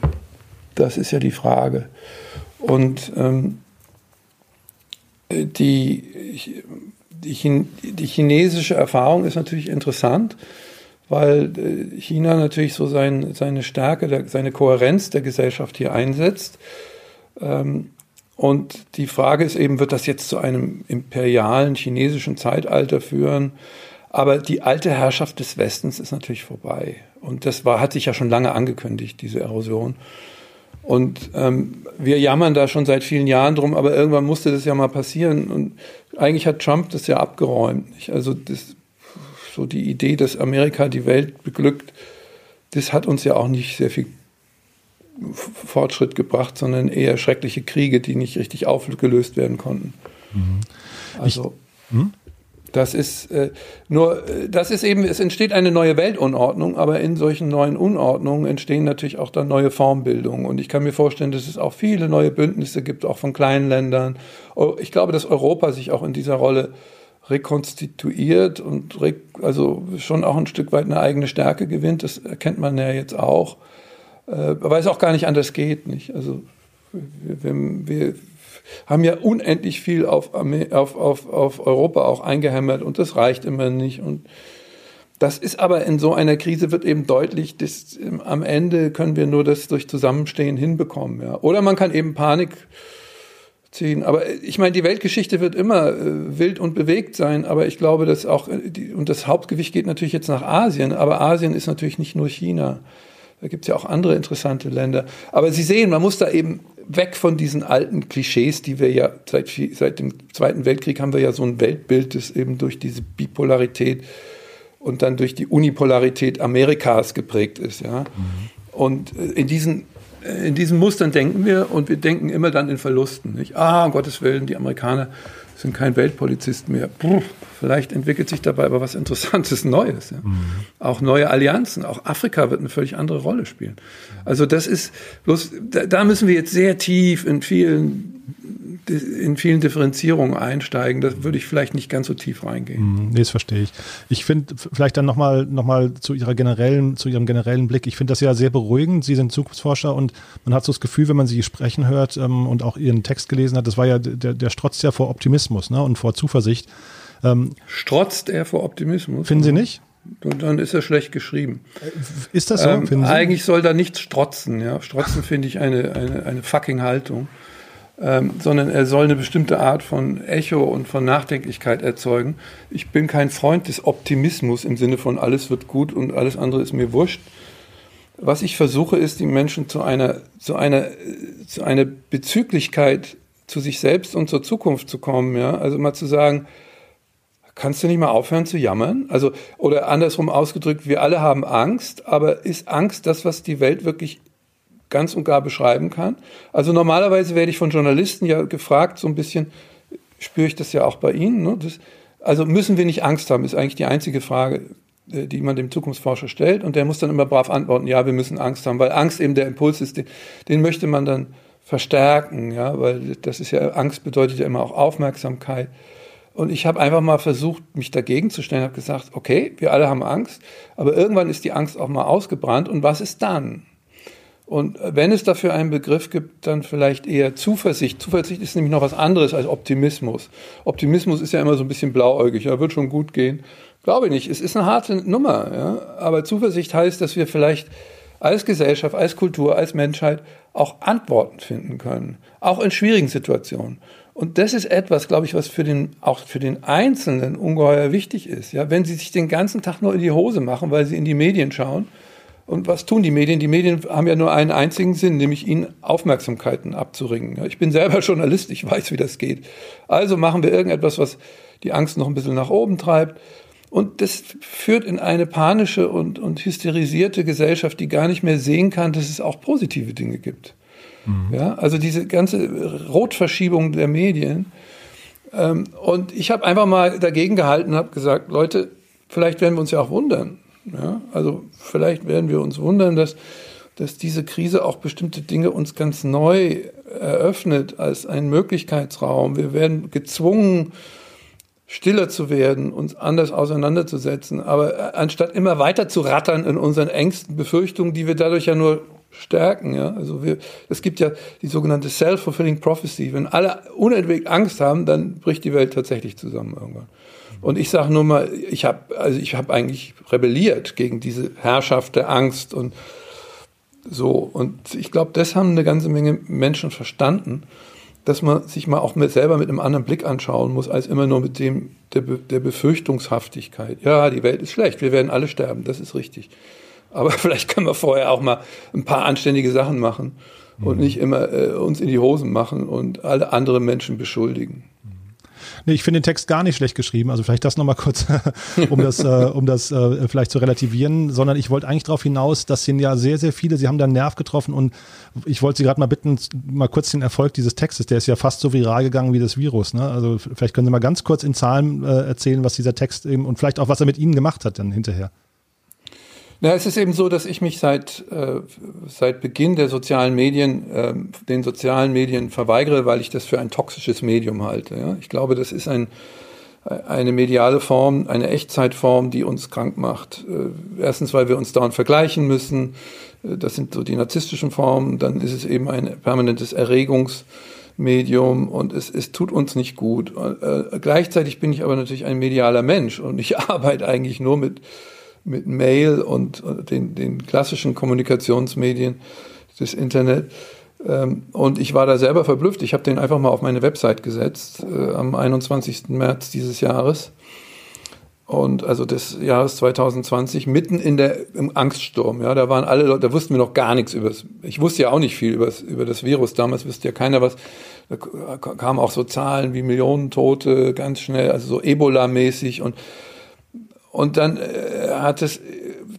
das ist ja die Frage. Und ähm, die, die, die, chinesische Erfahrung ist natürlich interessant, weil äh, China natürlich so sein, seine Stärke, seine Kohärenz der Gesellschaft hier einsetzt. Ähm, und die Frage ist eben, wird das jetzt zu einem imperialen chinesischen Zeitalter führen? Aber die alte Herrschaft des Westens ist natürlich vorbei. Und das war, hat sich ja schon lange angekündigt, diese Erosion. Und ähm, wir jammern da schon seit vielen Jahren drum, aber irgendwann musste das ja mal passieren. Und eigentlich hat Trump das ja abgeräumt. Nicht? Also das, so die Idee, dass Amerika die Welt beglückt, das hat uns ja auch nicht sehr viel Fortschritt gebracht, sondern eher schreckliche Kriege, die nicht richtig aufgelöst werden konnten. Mhm. Also. Ich, hm? Das ist äh, nur, äh, das ist eben, es entsteht eine neue Weltunordnung, aber in solchen neuen Unordnungen entstehen natürlich auch dann neue Formbildungen. Und ich kann mir vorstellen, dass es auch viele neue Bündnisse gibt, auch von kleinen Ländern. Oh, ich glaube, dass Europa sich auch in dieser Rolle rekonstituiert und re also schon auch ein Stück weit eine eigene Stärke gewinnt. Das erkennt man ja jetzt auch, äh, weil es auch gar nicht anders geht. Nicht? Also wir, wir, haben ja unendlich viel auf, auf, auf, auf Europa auch eingehämmert und das reicht immer nicht. Und das ist aber in so einer Krise wird eben deutlich, dass ähm, am Ende können wir nur das durch Zusammenstehen hinbekommen. Ja. Oder man kann eben Panik ziehen. Aber ich meine, die Weltgeschichte wird immer äh, wild und bewegt sein, aber ich glaube, dass auch, äh, die, und das Hauptgewicht geht natürlich jetzt nach Asien, aber Asien ist natürlich nicht nur China. Da gibt es ja auch andere interessante Länder. Aber Sie sehen, man muss da eben weg von diesen alten Klischees, die wir ja seit, seit dem Zweiten Weltkrieg haben wir ja so ein Weltbild, das eben durch diese Bipolarität und dann durch die Unipolarität Amerikas geprägt ist. Ja? Mhm. Und äh, in diesen, äh, in diesen Mustern denken wir und wir denken immer dann in Verlusten. Nicht? Ah, um Gottes Willen, die Amerikaner sind kein Weltpolizist mehr. Puh, vielleicht entwickelt sich dabei aber was Interessantes Neues. Ja? Mhm. Auch neue Allianzen, auch Afrika wird eine völlig andere Rolle spielen. Also das ist bloß, da, da müssen wir jetzt sehr tief in vielen in vielen Differenzierungen einsteigen. Da würde ich vielleicht nicht ganz so tief reingehen. Mm, nee, das verstehe ich. Ich finde vielleicht dann nochmal noch mal zu Ihrer generellen, zu Ihrem generellen Blick. Ich finde das ja sehr beruhigend. Sie sind Zukunftsforscher und man hat so das Gefühl, wenn man Sie sprechen hört ähm, und auch Ihren Text gelesen hat, das war ja, der, der strotzt ja vor Optimismus ne, und vor Zuversicht. Ähm, Strotzt er vor Optimismus? Finden Sie nicht? Und dann ist er schlecht geschrieben. Ist das so? Ähm, eigentlich soll da nichts strotzen. Ja? Strotzen finde ich eine, eine, eine fucking Haltung ähm, sondern er soll eine bestimmte Art von Echo und von Nachdenklichkeit erzeugen. Ich bin kein Freund des Optimismus im Sinne von alles wird gut und alles andere ist mir wurscht. Was ich versuche, ist, die Menschen zu einer, zu einer, zu einer Bezüglichkeit zu sich selbst und zur Zukunft zu kommen. Ja? Also mal zu sagen, kannst du nicht mal aufhören zu jammern? Also, oder andersrum ausgedrückt, wir alle haben Angst, aber ist Angst das, was die Welt wirklich ganz und gar beschreiben kann. Also normalerweise werde ich von Journalisten ja gefragt, so ein bisschen, spüre ich das ja auch bei Ihnen. Ne? Das, also müssen wir nicht Angst haben, ist eigentlich die einzige Frage, äh, die man dem Zukunftsforscher stellt. Und der muss dann immer brav antworten, ja, wir müssen Angst haben, weil Angst eben der Impuls ist, den, den möchte man dann verstärken, ja, weil das ist ja, Angst bedeutet ja immer auch Aufmerksamkeit. Und ich habe einfach mal versucht, mich dagegen zu stellen, habe gesagt, okay, wir alle haben Angst, aber irgendwann ist die Angst auch mal ausgebrannt und was ist dann? Und wenn es dafür einen Begriff gibt, dann vielleicht eher Zuversicht. Zuversicht ist nämlich noch was anderes als Optimismus. Optimismus ist ja immer so ein bisschen blauäugig, ja, wird schon gut gehen. Glaube ich nicht. Es ist eine harte Nummer, ja. Aber Zuversicht heißt, dass wir vielleicht als Gesellschaft, als Kultur, als Menschheit auch Antworten finden können. Auch in schwierigen Situationen. Und das ist etwas, glaube ich, was für den, auch für den Einzelnen ungeheuer wichtig ist. Ja, wenn Sie sich den ganzen Tag nur in die Hose machen, weil Sie in die Medien schauen, und was tun die Medien? Die Medien haben ja nur einen einzigen Sinn, nämlich ihnen Aufmerksamkeiten abzuringen. Ich bin selber Journalist, ich weiß, wie das geht. Also machen wir irgendetwas, was die Angst noch ein bisschen nach oben treibt. Und das führt in eine panische und, und hysterisierte Gesellschaft, die gar nicht mehr sehen kann, dass es auch positive Dinge gibt. Mhm. Ja, also diese ganze Rotverschiebung der Medien. Ähm, und ich habe einfach mal dagegen gehalten und habe gesagt, Leute, vielleicht werden wir uns ja auch wundern. Ja, also vielleicht werden wir uns wundern, dass, dass diese Krise auch bestimmte Dinge uns ganz neu eröffnet als einen Möglichkeitsraum. Wir werden gezwungen, stiller zu werden, uns anders auseinanderzusetzen. Aber äh, anstatt immer weiter zu rattern in unseren engsten Befürchtungen, die wir dadurch ja nur stärken. Ja? Also wir, es gibt ja die sogenannte Self-Fulfilling Prophecy. Wenn alle unentwegt Angst haben, dann bricht die Welt tatsächlich zusammen irgendwann. Und ich sage nur mal, ich habe also ich habe eigentlich rebelliert gegen diese Herrschaft der Angst und so. Und ich glaube, das haben eine ganze Menge Menschen verstanden, dass man sich mal auch mit, selber mit einem anderen Blick anschauen muss, als immer nur mit dem der, der Befürchtungshaftigkeit. Ja, die Welt ist schlecht, wir werden alle sterben, das ist richtig. Aber vielleicht können wir vorher auch mal ein paar anständige Sachen machen und mhm. nicht immer äh, uns in die Hosen machen und alle anderen Menschen beschuldigen. Nee, ich finde den Text gar nicht schlecht geschrieben. Also vielleicht das nochmal kurz, um das, äh, um das äh, vielleicht zu relativieren, sondern ich wollte eigentlich darauf hinaus, dass sind ja sehr, sehr viele, sie haben da einen Nerv getroffen und ich wollte Sie gerade mal bitten, mal kurz den Erfolg dieses Textes, der ist ja fast so viral gegangen wie das Virus. Ne? Also vielleicht können Sie mal ganz kurz in Zahlen äh, erzählen, was dieser Text eben und vielleicht auch, was er mit Ihnen gemacht hat dann hinterher. Na, es ist eben so, dass ich mich seit, äh, seit Beginn der sozialen Medien, äh, den sozialen Medien verweigere, weil ich das für ein toxisches Medium halte. Ja? Ich glaube, das ist ein, eine mediale Form, eine Echtzeitform, die uns krank macht. Äh, erstens, weil wir uns dauernd vergleichen müssen. Äh, das sind so die narzisstischen Formen. Dann ist es eben ein permanentes Erregungsmedium und es, es tut uns nicht gut. Äh, gleichzeitig bin ich aber natürlich ein medialer Mensch und ich arbeite eigentlich nur mit mit Mail und den, den klassischen Kommunikationsmedien des Internet. Ähm, und ich war da selber verblüfft. Ich habe den einfach mal auf meine Website gesetzt äh, am 21. März dieses Jahres. Und also des Jahres 2020, mitten in der, im Angststurm. Ja, da waren alle Leute, da wussten wir noch gar nichts über das. Ich wusste ja auch nicht viel über das, über das Virus. Damals wusste ja keiner was. Da kamen auch so Zahlen wie Millionen Tote ganz schnell, also so Ebola-mäßig. Und und dann äh, hat es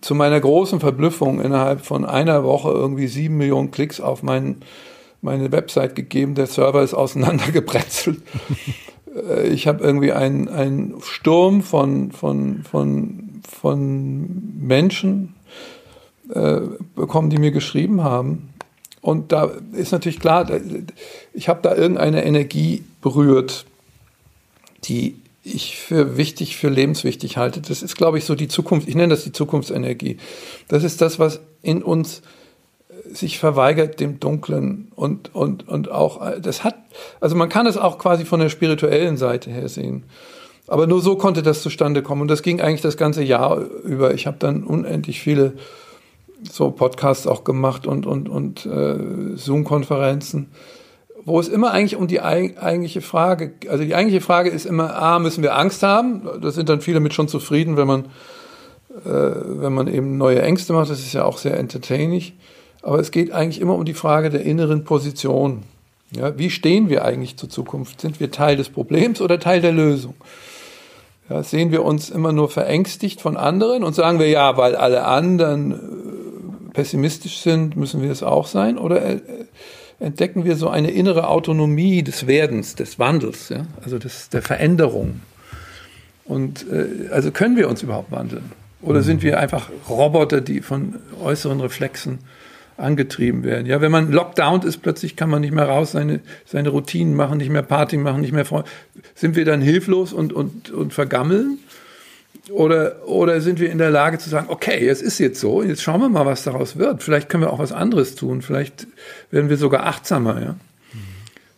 zu meiner großen Verblüffung innerhalb von einer Woche irgendwie sieben Millionen Klicks auf meinen, meine Website gegeben. Der Server ist auseinandergebrezelt. Äh, ich habe irgendwie einen, einen Sturm von, von, von, von Menschen äh, bekommen, die mir geschrieben haben. Und da ist natürlich klar, ich habe da irgendeine Energie berührt, die ich für wichtig, für lebenswichtig halte. Das ist, glaube ich, so die Zukunft. Ich nenne das die Zukunftsenergie. Das ist das, was in uns äh, sich verweigert dem Dunklen und, und, und auch, äh, das hat, also man kann es auch quasi von der spirituellen Seite her sehen. Aber nur so konnte das zustande kommen. Und das ging eigentlich das ganze Jahr über. Ich habe dann unendlich viele so Podcasts auch gemacht und, und, und äh, Zoom-Konferenzen wo es immer eigentlich um die eigentliche Frage, also die eigentliche Frage ist immer, a, müssen wir Angst haben? Da sind dann viele mit schon zufrieden, wenn man, äh, wenn man eben neue Ängste macht. Das ist ja auch sehr entertaining. Aber es geht eigentlich immer um die Frage der inneren Position. Ja, wie stehen wir eigentlich zur Zukunft? Sind wir Teil des Problems oder Teil der Lösung? Ja, sehen wir uns immer nur verängstigt von anderen und sagen wir, ja, weil alle anderen äh, pessimistisch sind, müssen wir es auch sein? Oder äh, entdecken wir so eine innere Autonomie des Werdens, des Wandels, ja? also des, der Veränderung. Und äh, also können wir uns überhaupt wandeln? Oder sind wir einfach Roboter, die von äußeren Reflexen angetrieben werden? Ja, wenn man lockdown ist, plötzlich kann man nicht mehr raus, seine, seine Routinen machen, nicht mehr Party machen, nicht mehr Freunde. Sind wir dann hilflos und, und, und vergammeln? Oder, oder sind wir in der Lage zu sagen, okay, es ist jetzt so, jetzt schauen wir mal, was daraus wird. Vielleicht können wir auch was anderes tun. Vielleicht werden wir sogar achtsamer, ja.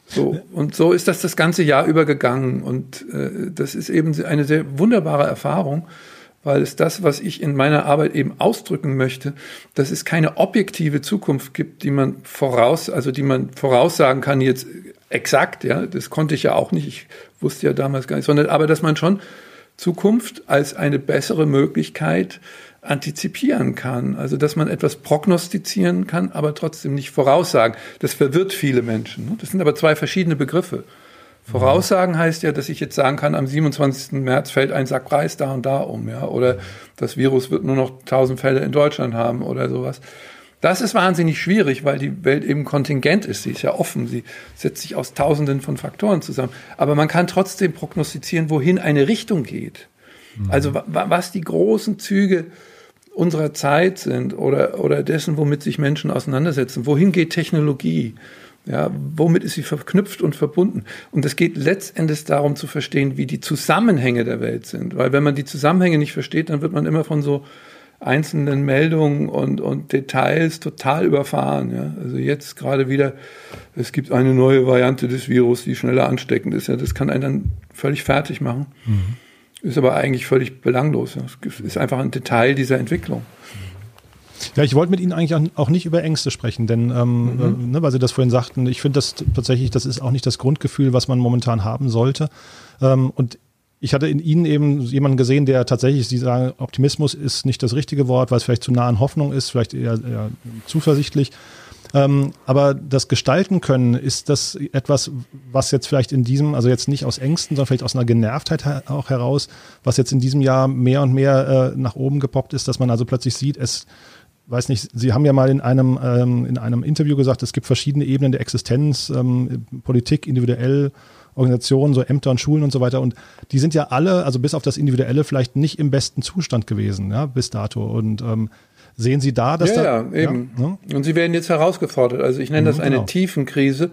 So, und so ist das das ganze Jahr über gegangen. Und äh, das ist eben eine sehr wunderbare Erfahrung, weil es das, was ich in meiner Arbeit eben ausdrücken möchte, dass es keine objektive Zukunft gibt, die man voraus, also die man voraussagen kann jetzt exakt, ja, das konnte ich ja auch nicht, ich wusste ja damals gar nicht, sondern aber dass man schon Zukunft als eine bessere Möglichkeit antizipieren kann. Also dass man etwas prognostizieren kann, aber trotzdem nicht voraussagen. Das verwirrt viele Menschen. Ne? Das sind aber zwei verschiedene Begriffe. Voraussagen heißt ja, dass ich jetzt sagen kann, am 27. März fällt ein Sack Reis da und da um, ja, oder das Virus wird nur noch 1000 Fälle in Deutschland haben oder sowas. Das ist wahnsinnig schwierig, weil die Welt eben kontingent ist. Sie ist ja offen. Sie setzt sich aus Tausenden von Faktoren zusammen. Aber man kann trotzdem prognostizieren, wohin eine Richtung geht. Mhm. Also was die großen Züge unserer Zeit sind oder, oder dessen, womit sich Menschen auseinandersetzen. Wohin geht Technologie? Ja, womit ist sie verknüpft und verbunden? Und es geht letztendlich darum zu verstehen, wie die Zusammenhänge der Welt sind. Weil wenn man die Zusammenhänge nicht versteht, dann wird man immer von so einzelnen Meldungen und, und Details total überfahren. Ja. Also jetzt gerade wieder, es gibt eine neue Variante des Virus, die schneller ansteckend ist. Ja. Das kann einen dann völlig fertig machen. Mhm. Ist aber eigentlich völlig belanglos. Ja. Es ist einfach ein Detail dieser Entwicklung. Ja, ich wollte mit Ihnen eigentlich auch nicht über Ängste sprechen, denn ähm, mhm. äh, ne, weil Sie das vorhin sagten, ich finde das tatsächlich, das ist auch nicht das Grundgefühl, was man momentan haben sollte. Ähm, und ich hatte in Ihnen eben jemanden gesehen, der tatsächlich, Sie sagen, Optimismus ist nicht das richtige Wort, weil es vielleicht zu nah an Hoffnung ist, vielleicht eher, eher zuversichtlich. Ähm, aber das Gestalten können, ist das etwas, was jetzt vielleicht in diesem, also jetzt nicht aus Ängsten, sondern vielleicht aus einer Genervtheit auch heraus, was jetzt in diesem Jahr mehr und mehr äh, nach oben gepoppt ist, dass man also plötzlich sieht, es, weiß nicht, Sie haben ja mal in einem, ähm, in einem Interview gesagt, es gibt verschiedene Ebenen der Existenz, ähm, Politik, individuell, Organisationen, so Ämter und Schulen und so weiter. Und die sind ja alle, also bis auf das Individuelle, vielleicht nicht im besten Zustand gewesen, ja, bis dato. Und ähm, sehen Sie da, dass ja, da. Ja, eben. Ja, ne? Und sie werden jetzt herausgefordert. Also ich nenne das eine genau. Tiefenkrise.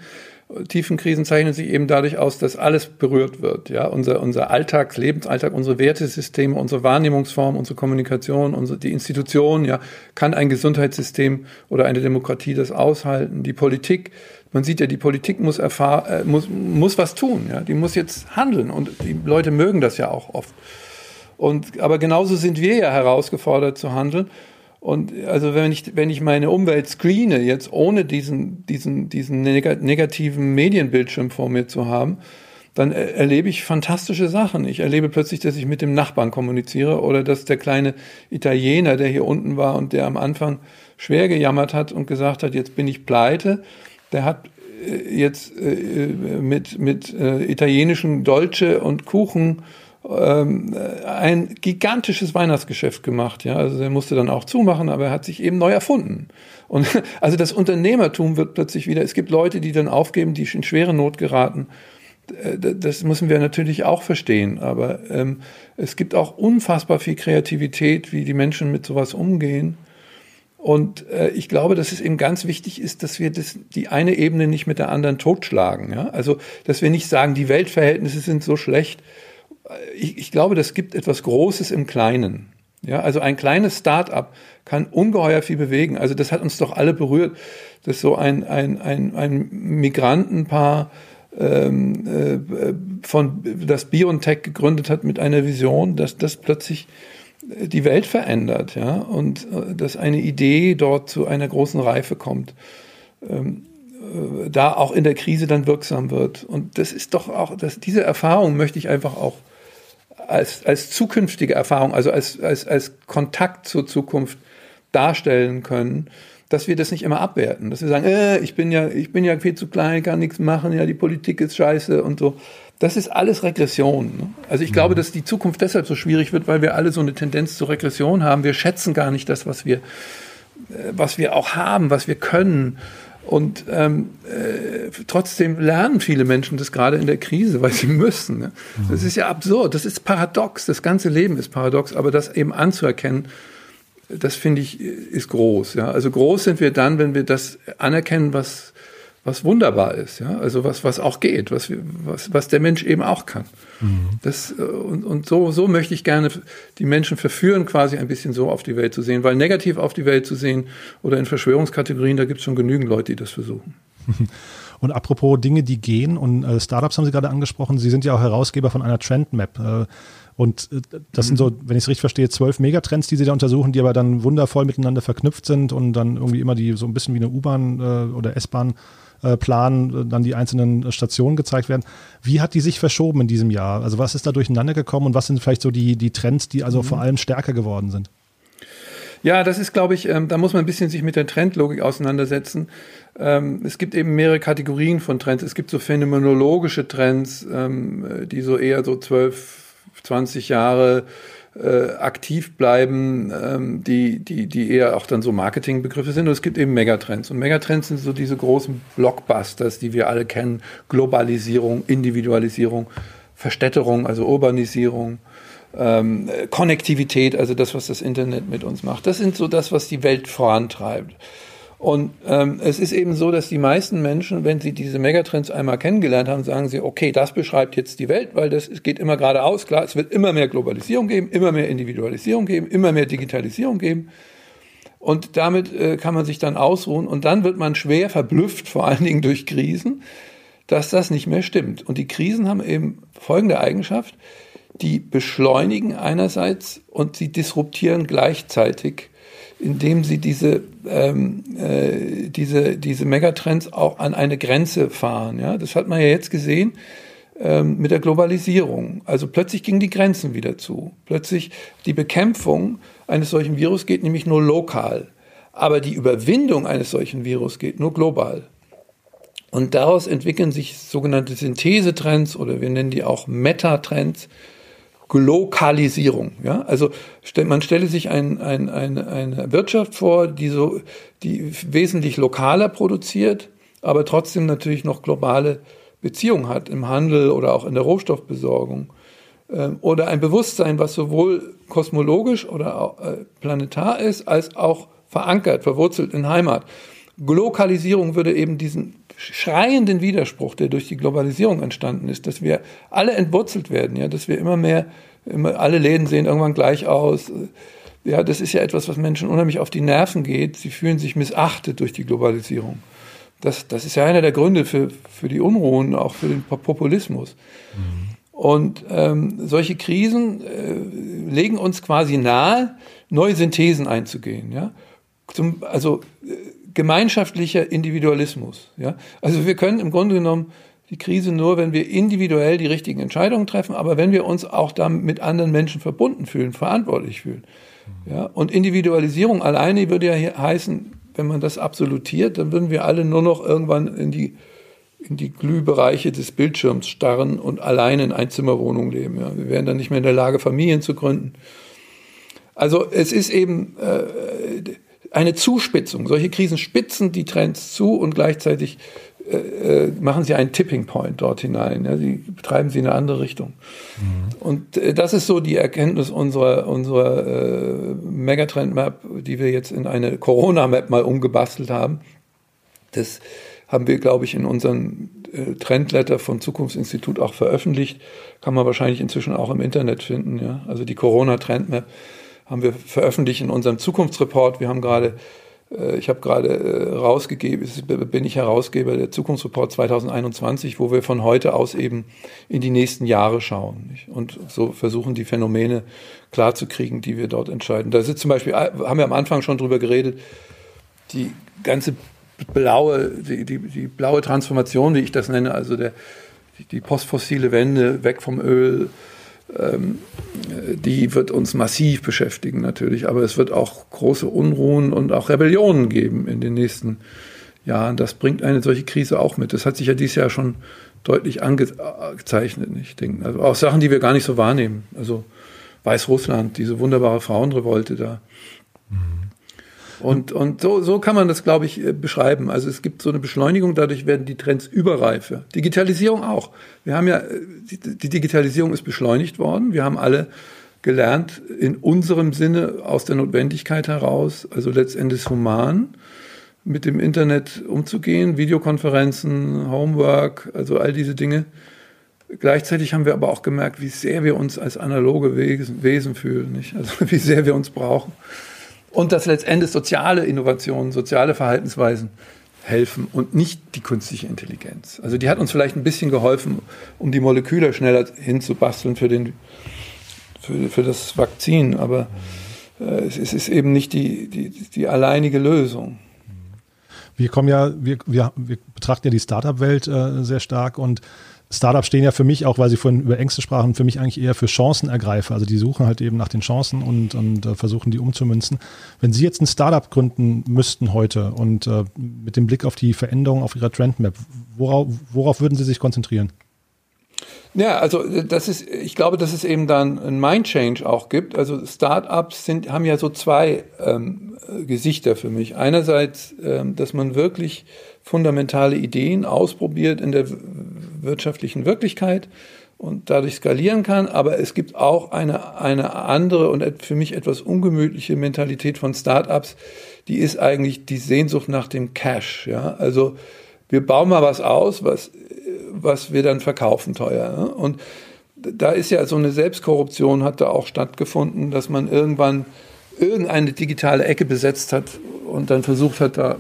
Tiefenkrisen zeichnen sich eben dadurch aus, dass alles berührt wird. Ja, unser, unser Alltag, Lebensalltag, unsere Wertesysteme, unsere Wahrnehmungsform, unsere Kommunikation, unsere, die Institutionen, ja, kann ein Gesundheitssystem oder eine Demokratie das aushalten? Die Politik, man sieht ja, die Politik muss, erfahr äh, muss, muss was tun. Ja? Die muss jetzt handeln und die Leute mögen das ja auch oft. Und, aber genauso sind wir ja herausgefordert zu handeln. Und also wenn ich, wenn ich meine Umwelt screene, jetzt ohne diesen, diesen, diesen negativen Medienbildschirm vor mir zu haben, dann erlebe ich fantastische Sachen. Ich erlebe plötzlich, dass ich mit dem Nachbarn kommuniziere oder dass der kleine Italiener, der hier unten war und der am Anfang schwer gejammert hat und gesagt hat, jetzt bin ich pleite, der hat äh, jetzt äh, mit, mit äh, italienischen Dolce und Kuchen ähm, ein gigantisches Weihnachtsgeschäft gemacht. Ja, also er musste dann auch zumachen, aber er hat sich eben neu erfunden. Und also das Unternehmertum wird plötzlich wieder. Es gibt Leute, die dann aufgeben, die in schwere Not geraten. Äh, das müssen wir natürlich auch verstehen. Aber ähm, es gibt auch unfassbar viel Kreativität, wie die Menschen mit sowas umgehen. Und äh, ich glaube, dass es eben ganz wichtig ist, dass wir das, die eine Ebene nicht mit der anderen totschlagen. Ja? Also, dass wir nicht sagen, die Weltverhältnisse sind so schlecht. Ich, ich glaube, das gibt etwas Großes im Kleinen. Ja, also ein kleines Start-up kann ungeheuer viel bewegen. Also das hat uns doch alle berührt, dass so ein, ein, ein, ein Migrantenpaar ähm, äh, von das BioNTech gegründet hat mit einer Vision, dass das plötzlich die Welt verändert, ja, und äh, dass eine Idee dort zu einer großen Reife kommt, ähm, äh, da auch in der Krise dann wirksam wird. Und das ist doch auch, dass diese Erfahrung möchte ich einfach auch als, als zukünftige Erfahrung, also als, als, als Kontakt zur Zukunft darstellen können, dass wir das nicht immer abwerten, dass wir sagen, äh, ich bin ja, ich bin ja viel zu klein, kann nichts machen, ja, die Politik ist scheiße und so. Das ist alles Regression. Ne? Also ich mhm. glaube, dass die Zukunft deshalb so schwierig wird, weil wir alle so eine Tendenz zur Regression haben. Wir schätzen gar nicht das, was wir, äh, was wir auch haben, was wir können. Und ähm, äh, trotzdem lernen viele Menschen das gerade in der Krise, weil sie müssen. Ne? Mhm. Das ist ja absurd, das ist paradox, das ganze Leben ist paradox, aber das eben anzuerkennen, das finde ich, ist groß. Ja? Also groß sind wir dann, wenn wir das anerkennen, was was wunderbar ist, ja, also was, was auch geht, was, was, was der Mensch eben auch kann. Mhm. Das, äh, und und so, so möchte ich gerne die Menschen verführen, quasi ein bisschen so auf die Welt zu sehen, weil negativ auf die Welt zu sehen oder in Verschwörungskategorien, da gibt es schon genügend Leute, die das versuchen. Und apropos Dinge, die gehen und äh, Startups haben Sie gerade angesprochen, Sie sind ja auch Herausgeber von einer Trendmap. Äh, und das sind so, mhm. wenn ich es richtig verstehe, zwölf Megatrends, die sie da untersuchen, die aber dann wundervoll miteinander verknüpft sind und dann irgendwie immer die so ein bisschen wie eine U-Bahn äh, oder S-Bahn Plan äh, dann die einzelnen Stationen gezeigt werden. Wie hat die sich verschoben in diesem Jahr? Also was ist da durcheinander gekommen und was sind vielleicht so die, die Trends, die also mhm. vor allem stärker geworden sind? Ja, das ist, glaube ich, ähm, da muss man ein bisschen sich mit der Trendlogik auseinandersetzen. Ähm, es gibt eben mehrere Kategorien von Trends. Es gibt so phänomenologische Trends, ähm, die so eher so 12, 20 Jahre äh, aktiv bleiben, ähm, die, die, die eher auch dann so Marketingbegriffe sind. Und es gibt eben Megatrends. Und Megatrends sind so diese großen Blockbusters, die wir alle kennen. Globalisierung, Individualisierung, Verstädterung, also Urbanisierung. Ähm, Konnektivität, also das, was das Internet mit uns macht. Das sind so das, was die Welt vorantreibt. Und ähm, es ist eben so, dass die meisten Menschen, wenn sie diese Megatrends einmal kennengelernt haben, sagen sie, okay, das beschreibt jetzt die Welt, weil das es geht immer geradeaus. Klar, es wird immer mehr Globalisierung geben, immer mehr Individualisierung geben, immer mehr Digitalisierung geben. Und damit äh, kann man sich dann ausruhen. Und dann wird man schwer verblüfft, vor allen Dingen durch Krisen, dass das nicht mehr stimmt. Und die Krisen haben eben folgende Eigenschaft. Die beschleunigen einerseits und sie disruptieren gleichzeitig indem sie diese, ähm, äh, diese, diese Megatrends auch an eine Grenze fahren. Ja? Das hat man ja jetzt gesehen ähm, mit der Globalisierung. Also plötzlich gingen die Grenzen wieder zu. Plötzlich die Bekämpfung eines solchen Virus geht nämlich nur lokal. Aber die Überwindung eines solchen Virus geht nur global. Und daraus entwickeln sich sogenannte Synthesetrends oder wir nennen die auch Metatrends. Glokalisierung. Ja? Also man stelle sich ein, ein, ein, eine Wirtschaft vor, die, so, die wesentlich lokaler produziert, aber trotzdem natürlich noch globale Beziehungen hat im Handel oder auch in der Rohstoffbesorgung. Ähm, oder ein Bewusstsein, was sowohl kosmologisch oder äh, planetar ist, als auch verankert, verwurzelt in Heimat. Glokalisierung würde eben diesen schreienden Widerspruch, der durch die Globalisierung entstanden ist, dass wir alle entwurzelt werden, ja, dass wir immer mehr, immer, alle Läden sehen irgendwann gleich aus. Ja, das ist ja etwas, was Menschen unheimlich auf die Nerven geht. Sie fühlen sich missachtet durch die Globalisierung. Das, das ist ja einer der Gründe für, für die Unruhen, auch für den Populismus. Mhm. Und ähm, solche Krisen äh, legen uns quasi nahe, neue Synthesen einzugehen. Ja? Zum, also äh, gemeinschaftlicher Individualismus. Ja? Also wir können im Grunde genommen die Krise nur, wenn wir individuell die richtigen Entscheidungen treffen, aber wenn wir uns auch damit mit anderen Menschen verbunden fühlen, verantwortlich fühlen. Ja? Und Individualisierung alleine würde ja heißen, wenn man das absolutiert, dann würden wir alle nur noch irgendwann in die in die Glühbereiche des Bildschirms starren und allein in Einzimmerwohnungen leben. Ja. Wir wären dann nicht mehr in der Lage, Familien zu gründen. Also es ist eben äh, eine Zuspitzung. Solche Krisen spitzen die Trends zu und gleichzeitig äh, machen sie einen Tipping Point dort hinein. Ja, sie betreiben sie in eine andere Richtung. Mhm. Und äh, das ist so die Erkenntnis unserer, unserer äh, Megatrend-Map, die wir jetzt in eine Corona-Map mal umgebastelt haben. Das haben wir, glaube ich, in unserem äh, Trendletter vom Zukunftsinstitut auch veröffentlicht. Kann man wahrscheinlich inzwischen auch im Internet finden. Ja? Also die Corona-Trendmap haben wir veröffentlicht in unserem Zukunftsreport. Wir haben gerade ich habe gerade äh, rausgegeben, bin ich Herausgeber der Zukunftsreport 2021, wo wir von heute aus eben in die nächsten Jahre schauen und so versuchen, die Phänomene klarzukriegen, die wir dort entscheiden. Da ist zum Beispiel, äh, haben wir am Anfang schon drüber geredet, die ganze blaue, die, die, die blaue Transformation, wie ich das nenne, also der, die, die postfossile Wende weg vom Öl, ähm, die wird uns massiv beschäftigen natürlich, aber es wird auch große Unruhen und auch Rebellionen geben in den nächsten Jahren. Das bringt eine solche Krise auch mit. Das hat sich ja dieses Jahr schon deutlich angezeichnet, ich denke. Also auch Sachen, die wir gar nicht so wahrnehmen. Also Weißrussland, diese wunderbare Frauenrevolte da. Und, und so, so kann man das, glaube ich, äh, beschreiben. Also es gibt so eine Beschleunigung, dadurch werden die Trends überreife. Digitalisierung auch. Wir haben ja, äh, die, die Digitalisierung ist beschleunigt worden. Wir haben alle gelernt, in unserem Sinne aus der Notwendigkeit heraus, also letztendlich human, mit dem Internet umzugehen, Videokonferenzen, Homework, also all diese Dinge. Gleichzeitig haben wir aber auch gemerkt, wie sehr wir uns als analoge Wesen, Wesen fühlen, nicht? also wie sehr wir uns brauchen und dass letztendlich soziale Innovationen, soziale Verhaltensweisen helfen und nicht die künstliche Intelligenz. Also die hat uns vielleicht ein bisschen geholfen, um die Moleküle schneller hinzubasteln für, den, für, für das Vakzin, aber äh, es, es, ist eben nicht die, die, die alleinige Lösung. Wir kommen ja, wir, wir, wir betrachten ja die Startup-Welt äh, sehr stark und Startups stehen ja für mich auch, weil Sie vorhin über Ängste sprachen, für mich eigentlich eher für Chancenergreifer. Also die suchen halt eben nach den Chancen und, und äh, versuchen die umzumünzen. Wenn Sie jetzt ein Startup gründen müssten heute und äh, mit dem Blick auf die Veränderung auf Ihrer Trendmap, worauf, worauf würden Sie sich konzentrieren? Ja, also das ist, ich glaube, dass es eben dann ein Mind-Change auch gibt. Also Startups sind, haben ja so zwei ähm, Gesichter für mich. Einerseits, ähm, dass man wirklich fundamentale Ideen ausprobiert in der wirtschaftlichen Wirklichkeit und dadurch skalieren kann. Aber es gibt auch eine, eine andere und für mich etwas ungemütliche Mentalität von Startups. Die ist eigentlich die Sehnsucht nach dem Cash. Ja? Also wir bauen mal was aus, was, was wir dann verkaufen teuer. Ne? Und da ist ja so eine Selbstkorruption hat da auch stattgefunden, dass man irgendwann irgendeine digitale Ecke besetzt hat und dann versucht hat, da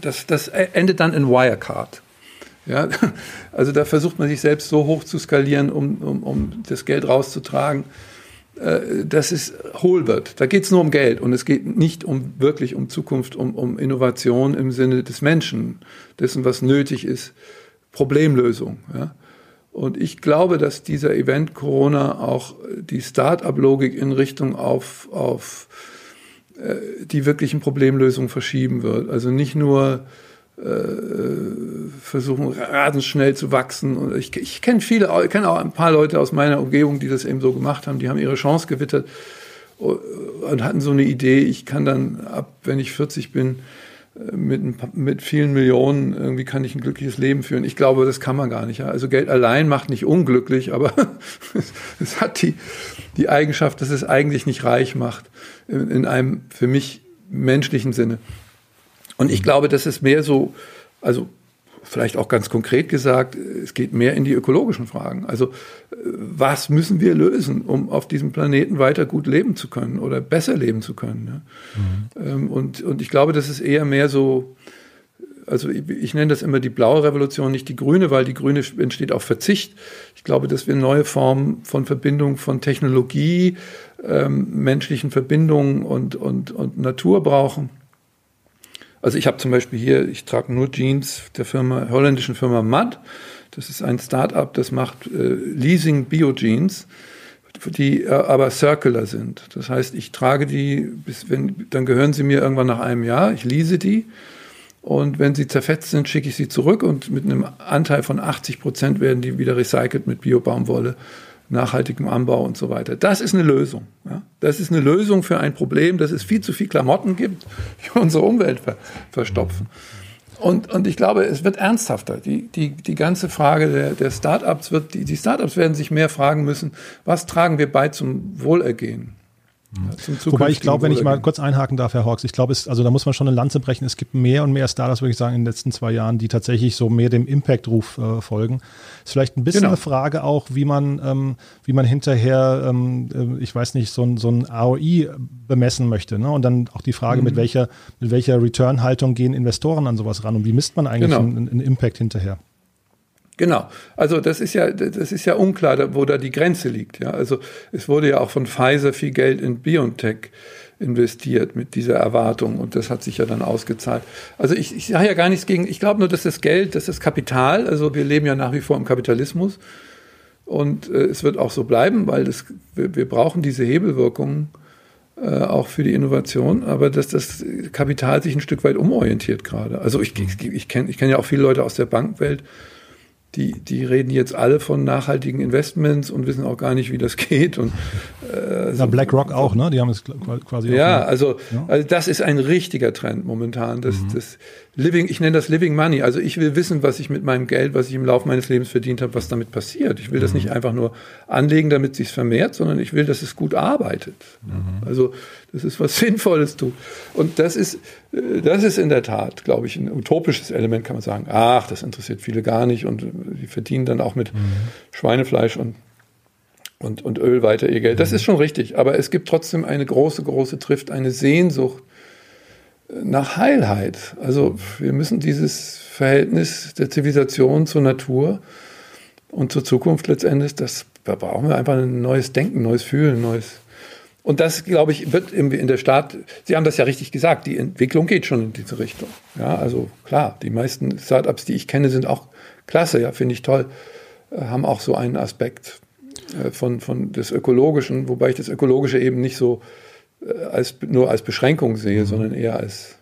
das, das endet dann in Wirecard. Ja, also da versucht man sich selbst so hoch zu skalieren, um, um, um das Geld rauszutragen, äh, dass es hohl wird. Da geht es nur um Geld und es geht nicht um wirklich um Zukunft, um, um Innovation im Sinne des Menschen, dessen, was nötig ist, Problemlösung. Ja. Und ich glaube, dass dieser Event Corona auch die Start-up-Logik in Richtung auf, auf äh, die wirklichen Problemlösungen verschieben wird. Also nicht nur versuchen, rasend schnell zu wachsen. Und ich, ich kenne viele, ich kenne auch ein paar Leute aus meiner Umgebung, die das eben so gemacht haben. Die haben ihre Chance gewittert und hatten so eine Idee, ich kann dann ab, wenn ich 40 bin, mit, mit vielen Millionen irgendwie kann ich ein glückliches Leben führen. Ich glaube, das kann man gar nicht. Also Geld allein macht nicht unglücklich, aber es hat die, die Eigenschaft, dass es eigentlich nicht reich macht in, in einem für mich menschlichen Sinne. Und ich glaube, das ist mehr so, also vielleicht auch ganz konkret gesagt, es geht mehr in die ökologischen Fragen. Also was müssen wir lösen, um auf diesem Planeten weiter gut leben zu können oder besser leben zu können? Ne? Mhm. Ähm, und, und ich glaube, das ist eher mehr so, also ich, ich, nenne das immer die blaue Revolution, nicht die grüne, weil die grüne entsteht auf Verzicht. Ich glaube, dass wir neue Formen von Verbindung von Technologie, ähm, menschlichen Verbindungen und, und, und Natur brauchen. Also ich habe zum Beispiel hier, ich trage nur Jeans der Firma, holländischen Firma Mud. Das ist ein Start-up, das macht äh, Leasing Bio-Jeans, die äh, aber circular sind. Das heißt, ich trage die, bis wenn, dann gehören sie mir irgendwann nach einem Jahr, ich lease die Und wenn sie zerfetzt sind, schicke ich sie zurück und mit einem Anteil von 80 Prozent werden die wieder recycelt mit Biobaumwolle, nachhaltigem Anbau und so weiter. Das ist eine Lösung. Ja? Das ist eine Lösung für ein Problem, dass es viel zu viel Klamotten gibt, die unsere Umwelt ver verstopfen. Und, und ich glaube, es wird ernsthafter. Die, die, die ganze Frage der, der Startups wird, die, die Startups werden sich mehr fragen müssen, was tragen wir bei zum Wohlergehen? Wobei ich glaube, wenn ich mal kurz einhaken darf, Herr Hawks, ich glaube, also da muss man schon eine Lanze brechen. Es gibt mehr und mehr Startups, würde ich sagen, in den letzten zwei Jahren, die tatsächlich so mehr dem Impact-Ruf äh, folgen. Ist vielleicht ein bisschen genau. eine Frage auch, wie man, ähm, wie man hinterher, ähm, äh, ich weiß nicht, so ein, so ein AOI bemessen möchte. Ne? Und dann auch die Frage, mhm. mit welcher, mit welcher Return-Haltung gehen Investoren an sowas ran und wie misst man eigentlich genau. einen, einen Impact hinterher? Genau. Also das ist ja, das ist ja unklar, wo da die Grenze liegt. Ja, also es wurde ja auch von Pfizer viel Geld in BioNTech investiert mit dieser Erwartung und das hat sich ja dann ausgezahlt. Also ich, ich sage ja gar nichts gegen, ich glaube nur, dass das Geld, das ist Kapital, also wir leben ja nach wie vor im Kapitalismus und äh, es wird auch so bleiben, weil das, wir, wir brauchen diese Hebelwirkungen äh, auch für die Innovation, aber dass das Kapital sich ein Stück weit umorientiert gerade. Also ich, ich, ich kenne ich kenn ja auch viele Leute aus der Bankwelt, die, die reden jetzt alle von nachhaltigen Investments und wissen auch gar nicht, wie das geht. Und, äh, Na, BlackRock auch, ne? Die haben es quasi. Ja, also, ja? also das ist ein richtiger Trend momentan. Das, mhm. das Living, ich nenne das Living Money. Also ich will wissen, was ich mit meinem Geld, was ich im Laufe meines Lebens verdient habe, was damit passiert. Ich will mhm. das nicht einfach nur anlegen, damit es sich vermehrt, sondern ich will, dass es gut arbeitet. Mhm. Also das ist was Sinnvolles tut. Und das ist, äh, das ist in der Tat, glaube ich, ein utopisches Element, kann man sagen. Ach, das interessiert viele gar nicht und die verdienen dann auch mit mhm. Schweinefleisch und, und, und Öl weiter ihr Geld. Das mhm. ist schon richtig. Aber es gibt trotzdem eine große, große Trift, eine Sehnsucht äh, nach Heilheit. Also wir müssen dieses Verhältnis der Zivilisation zur Natur und zur Zukunft letztendlich, das da brauchen wir einfach ein neues Denken, neues Fühlen, neues und das, glaube ich, wird in der Staat, Sie haben das ja richtig gesagt, die Entwicklung geht schon in diese Richtung. Ja, also klar, die meisten Startups, die ich kenne, sind auch klasse, ja, finde ich toll, äh, haben auch so einen Aspekt äh, von, von des Ökologischen, wobei ich das Ökologische eben nicht so äh, als, nur als Beschränkung sehe, mhm. sondern eher als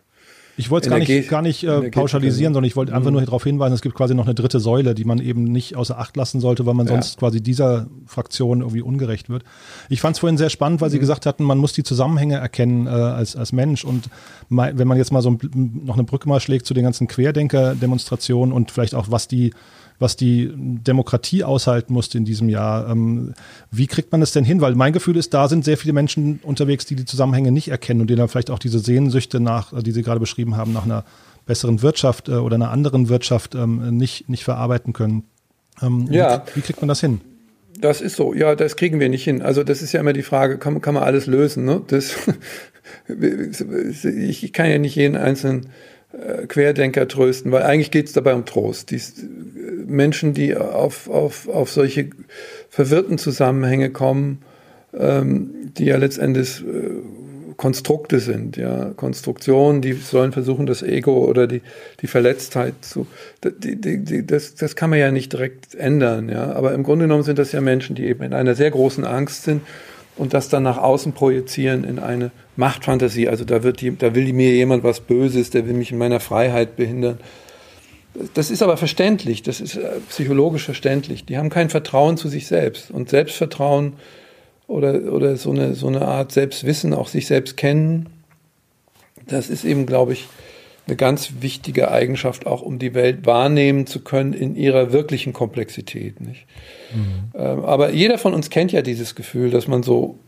ich wollte es gar nicht, gar nicht äh, pauschalisieren, sondern ich wollte einfach mhm. nur darauf hinweisen, es gibt quasi noch eine dritte Säule, die man eben nicht außer Acht lassen sollte, weil man ja. sonst quasi dieser Fraktion irgendwie ungerecht wird. Ich fand es vorhin sehr spannend, weil mhm. Sie gesagt hatten, man muss die Zusammenhänge erkennen äh, als, als Mensch. Und wenn man jetzt mal so ein, noch eine Brücke mal schlägt zu den ganzen Querdenker-Demonstrationen und vielleicht auch, was die was die Demokratie aushalten musste in diesem Jahr. Ähm, wie kriegt man das denn hin? Weil mein Gefühl ist, da sind sehr viele Menschen unterwegs, die die Zusammenhänge nicht erkennen und die dann vielleicht auch diese Sehnsüchte nach, die Sie gerade beschrieben haben, nach einer besseren Wirtschaft äh, oder einer anderen Wirtschaft ähm, nicht, nicht verarbeiten können. Ähm, ja. Wie, wie kriegt man das hin? Das ist so, ja, das kriegen wir nicht hin. Also das ist ja immer die Frage, kann, kann man alles lösen? Ne? Das, ich kann ja nicht jeden einzelnen äh, Querdenker trösten, weil eigentlich geht es dabei um Trost. Die äh, Menschen, die auf, auf, auf solche verwirrten Zusammenhänge kommen, ähm, die ja letztendlich äh, Konstrukte sind, ja, Konstruktionen, die sollen versuchen, das Ego oder die, die Verletztheit zu, die, die, die, das, das kann man ja nicht direkt ändern, ja, aber im Grunde genommen sind das ja Menschen, die eben in einer sehr großen Angst sind und das dann nach außen projizieren in eine Machtfantasie. Also da, wird die, da will mir jemand was Böses, der will mich in meiner Freiheit behindern. Das ist aber verständlich, das ist äh, psychologisch verständlich. Die haben kein Vertrauen zu sich selbst. Und Selbstvertrauen oder, oder so, eine, so eine Art Selbstwissen, auch sich selbst kennen, das ist eben, glaube ich, eine ganz wichtige Eigenschaft, auch um die Welt wahrnehmen zu können in ihrer wirklichen Komplexität. Nicht? Mhm. Ähm, aber jeder von uns kennt ja dieses Gefühl, dass man so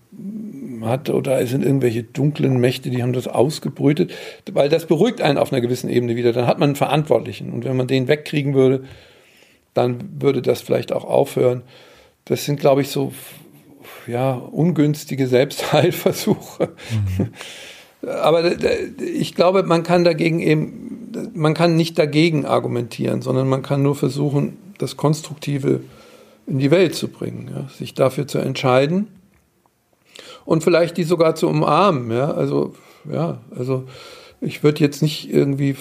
hat oder es sind irgendwelche dunklen Mächte, die haben das ausgebrütet, weil das beruhigt einen auf einer gewissen Ebene wieder. Dann hat man einen Verantwortlichen und wenn man den wegkriegen würde, dann würde das vielleicht auch aufhören. Das sind, glaube ich, so ja ungünstige Selbstheilversuche. Mhm. Aber ich glaube, man kann dagegen eben, man kann nicht dagegen argumentieren, sondern man kann nur versuchen, das Konstruktive in die Welt zu bringen, ja, sich dafür zu entscheiden und vielleicht die sogar zu umarmen. Ja, also ja, also ich würde jetzt nicht irgendwie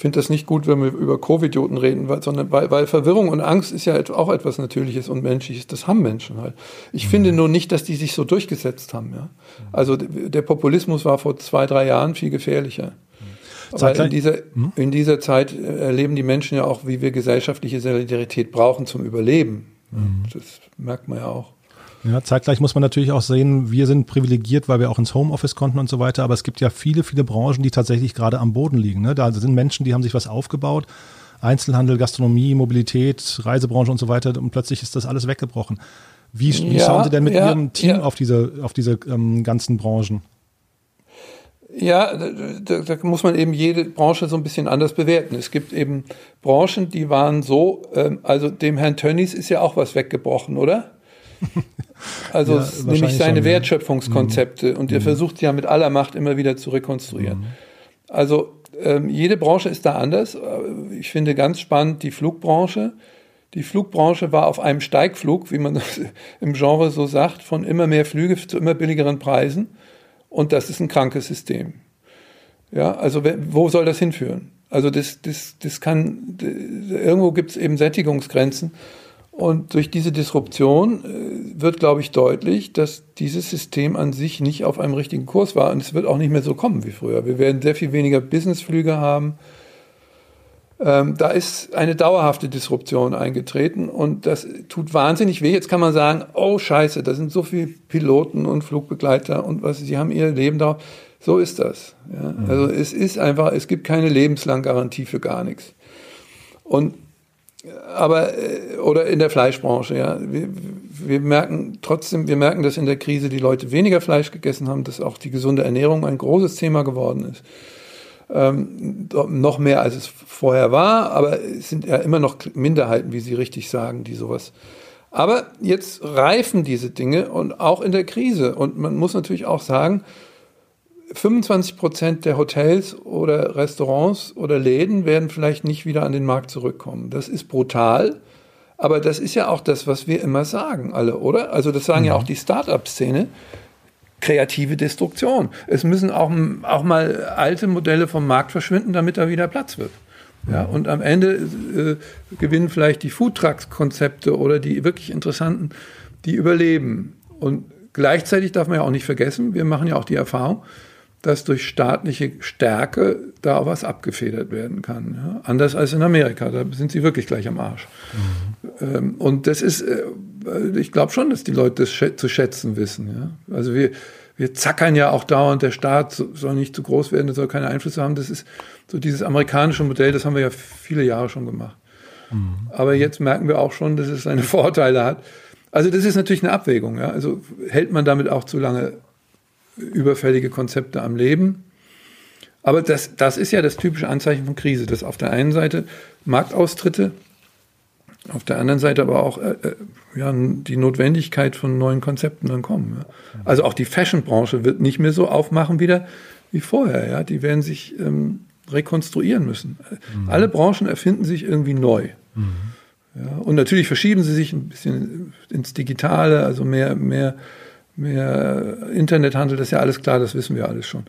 finde das nicht gut, wenn wir über Covid-Idioten reden, weil, sondern weil, weil Verwirrung und Angst ist ja auch etwas Natürliches und Menschliches. Das haben Menschen halt. Ich mhm. finde nur nicht, dass die sich so durchgesetzt haben. Ja? Also der Populismus war vor zwei, drei Jahren viel gefährlicher. Aber in dieser, hm? in dieser Zeit erleben die Menschen ja auch, wie wir gesellschaftliche Solidarität brauchen zum Überleben. Mhm. Das merkt man ja auch. Ja, zeitgleich muss man natürlich auch sehen, wir sind privilegiert, weil wir auch ins Homeoffice konnten und so weiter, aber es gibt ja viele, viele Branchen, die tatsächlich gerade am Boden liegen. Ne? Da sind Menschen, die haben sich was aufgebaut, Einzelhandel, Gastronomie, Mobilität, Reisebranche und so weiter und plötzlich ist das alles weggebrochen. Wie, wie ja, schauen Sie denn mit ja, Ihrem Team ja. auf diese, auf diese ähm, ganzen Branchen? Ja, da, da, muss man eben jede Branche so ein bisschen anders bewerten. Es gibt eben Branchen, die waren so, ähm, also dem Herrn Tönnies ist ja auch was weggebrochen, oder? Also ja, nämlich seine schon, Wertschöpfungskonzepte ja. und er mhm. versucht ja mit aller Macht immer wieder zu rekonstruieren. Mhm. Also ähm, jede Branche ist da anders. Ich finde ganz spannend die Flugbranche. Die Flugbranche war auf einem Steigflug, wie man das im Genre so sagt, von immer mehr Flüge zu immer billigeren Preisen. Und das ist ein krankes System. Ja, also wo soll das hinführen? Also das, das, das kann, irgendwo gibt es eben Sättigungsgrenzen. Und durch diese Disruption äh, wird, glaube ich, deutlich, dass dieses System an sich nicht auf einem richtigen Kurs war. Und es wird auch nicht mehr so kommen wie früher. Wir werden sehr viel weniger Businessflüge haben. Ähm, da ist eine dauerhafte Disruption eingetreten und das tut wahnsinnig weh. Jetzt kann man sagen, oh Scheiße, da sind so viele Piloten und Flugbegleiter und was, sie haben ihr Leben darauf. So ist das. Ja. Mhm. Also es ist einfach, es gibt keine lebenslang Garantie für gar nichts. Und aber äh, oder in der Fleischbranche, ja. Wir, wir, merken trotzdem, wir merken, dass in der Krise die Leute weniger Fleisch gegessen haben, dass auch die gesunde Ernährung ein großes Thema geworden ist. Ähm, noch mehr als es vorher war, aber es sind ja immer noch Minderheiten, wie Sie richtig sagen, die sowas. Aber jetzt reifen diese Dinge und auch in der Krise. Und man muss natürlich auch sagen, 25 Prozent der Hotels oder Restaurants oder Läden werden vielleicht nicht wieder an den Markt zurückkommen. Das ist brutal, aber das ist ja auch das, was wir immer sagen, alle, oder? Also das sagen mhm. ja auch die Start-up-Szene. Kreative Destruktion. Es müssen auch, auch mal alte Modelle vom Markt verschwinden, damit da wieder Platz wird. Ja, und am Ende äh, gewinnen vielleicht die Foodtrucks-Konzepte oder die wirklich interessanten, die überleben. Und gleichzeitig darf man ja auch nicht vergessen, wir machen ja auch die Erfahrung, dass durch staatliche Stärke da was abgefedert werden kann. Ja? Anders als in Amerika, da sind sie wirklich gleich am Arsch. Mhm. Ähm, und das ist, äh, ich glaube schon, dass die Leute das zu schätzen wissen. Ja? Also wir, wir zackern ja auch dauernd, der Staat soll nicht zu groß werden, der soll keine Einflüsse haben. Das ist so dieses amerikanische Modell, das haben wir ja viele Jahre schon gemacht. Mhm. Aber jetzt merken wir auch schon, dass es seine Vorteile hat. Also das ist natürlich eine Abwägung. Ja? Also hält man damit auch zu lange überfällige Konzepte am Leben. Aber das, das ist ja das typische Anzeichen von Krise, dass auf der einen Seite Marktaustritte, auf der anderen Seite aber auch äh, äh ja, die Notwendigkeit von neuen Konzepten dann kommen. Ja. Also auch die Fashion-Branche wird nicht mehr so aufmachen wieder wie vorher. Ja. Die werden sich ähm, rekonstruieren müssen. Mhm. Alle Branchen erfinden sich irgendwie neu. Mhm. Ja. Und natürlich verschieben sie sich ein bisschen ins Digitale, also mehr, mehr mehr Internethandel, das ist ja alles klar, das wissen wir alles schon.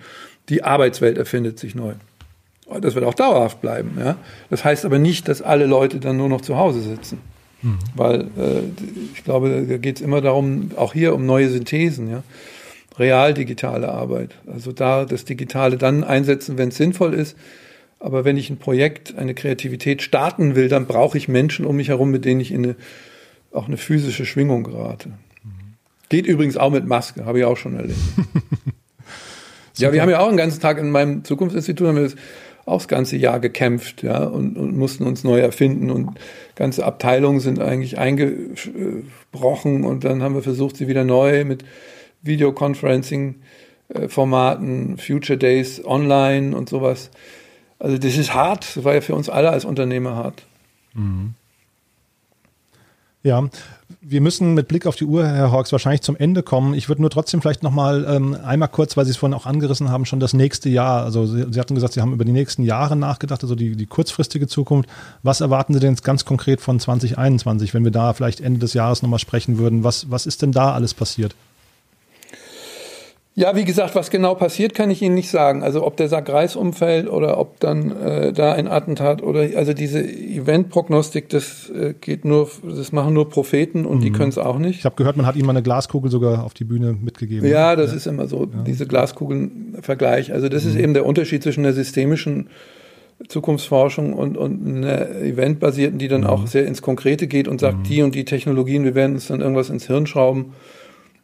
Die Arbeitswelt erfindet sich neu. Das wird auch dauerhaft bleiben. Ja? Das heißt aber nicht, dass alle Leute dann nur noch zu Hause sitzen. Mhm. Weil äh, ich glaube, da geht es immer darum, auch hier um neue Synthesen, ja. Real digitale Arbeit. Also da das Digitale dann einsetzen, wenn es sinnvoll ist. Aber wenn ich ein Projekt, eine Kreativität starten will, dann brauche ich Menschen um mich herum, mit denen ich in eine, auch eine physische Schwingung gerate. Geht übrigens auch mit Maske, habe ich auch schon erlebt. ja, wir haben ja auch einen ganzen Tag in meinem Zukunftsinstitut haben wir das auch das ganze Jahr gekämpft, ja, und, und mussten uns neu erfinden und ganze Abteilungen sind eigentlich eingebrochen und dann haben wir versucht, sie wieder neu mit Videoconferencing-Formaten, Future Days online und sowas. Also das ist hart, das war ja für uns alle als Unternehmer hart. Mhm. Ja, wir müssen mit Blick auf die Uhr, Herr Hawks, wahrscheinlich zum Ende kommen. Ich würde nur trotzdem vielleicht nochmal ähm, einmal kurz, weil Sie es vorhin auch angerissen haben, schon das nächste Jahr. Also Sie, Sie, hatten gesagt, Sie haben über die nächsten Jahre nachgedacht, also die, die kurzfristige Zukunft. Was erwarten Sie denn jetzt ganz konkret von 2021, wenn wir da vielleicht Ende des Jahres nochmal sprechen würden? Was, was ist denn da alles passiert? Ja, wie gesagt, was genau passiert, kann ich Ihnen nicht sagen. Also ob der Sack Reis umfällt oder ob dann äh, da ein Attentat oder also diese Eventprognostik, das äh, geht nur, das machen nur Propheten und mhm. die können es auch nicht. Ich habe gehört, man hat ihm mal eine Glaskugel sogar auf die Bühne mitgegeben. Ja, das ja. ist immer so, ja. diese Glaskugeln-Vergleich. Also das mhm. ist eben der Unterschied zwischen der systemischen Zukunftsforschung und, und einer eventbasierten, die dann mhm. auch sehr ins Konkrete geht und sagt, mhm. die und die Technologien, wir werden uns dann irgendwas ins Hirn schrauben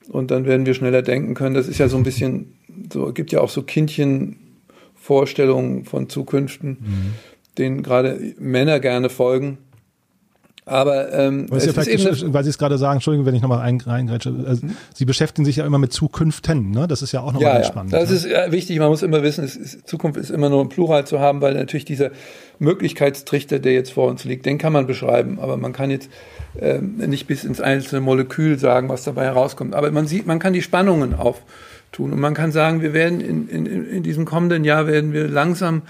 und dann werden wir schneller denken können. Das ist ja so ein bisschen, so gibt ja auch so Kindchenvorstellungen von Zukünften, mhm. denen gerade Männer gerne folgen. Aber ähm, es ist eben weil Sie es gerade sagen, Entschuldigung, wenn ich nochmal reingrätsche, also, mhm. Sie beschäftigen sich ja immer mit Zukünften, ne? Das ist ja auch nochmal ja, ja. spannend. Das ne? ist ja, wichtig, man muss immer wissen, ist, Zukunft ist immer nur ein Plural zu haben, weil natürlich dieser Möglichkeitstrichter, der jetzt vor uns liegt, den kann man beschreiben, aber man kann jetzt ähm, nicht bis ins einzelne Molekül sagen, was dabei herauskommt. Aber man sieht, man kann die Spannungen auftun und man kann sagen, wir werden in, in, in diesem kommenden Jahr werden wir langsam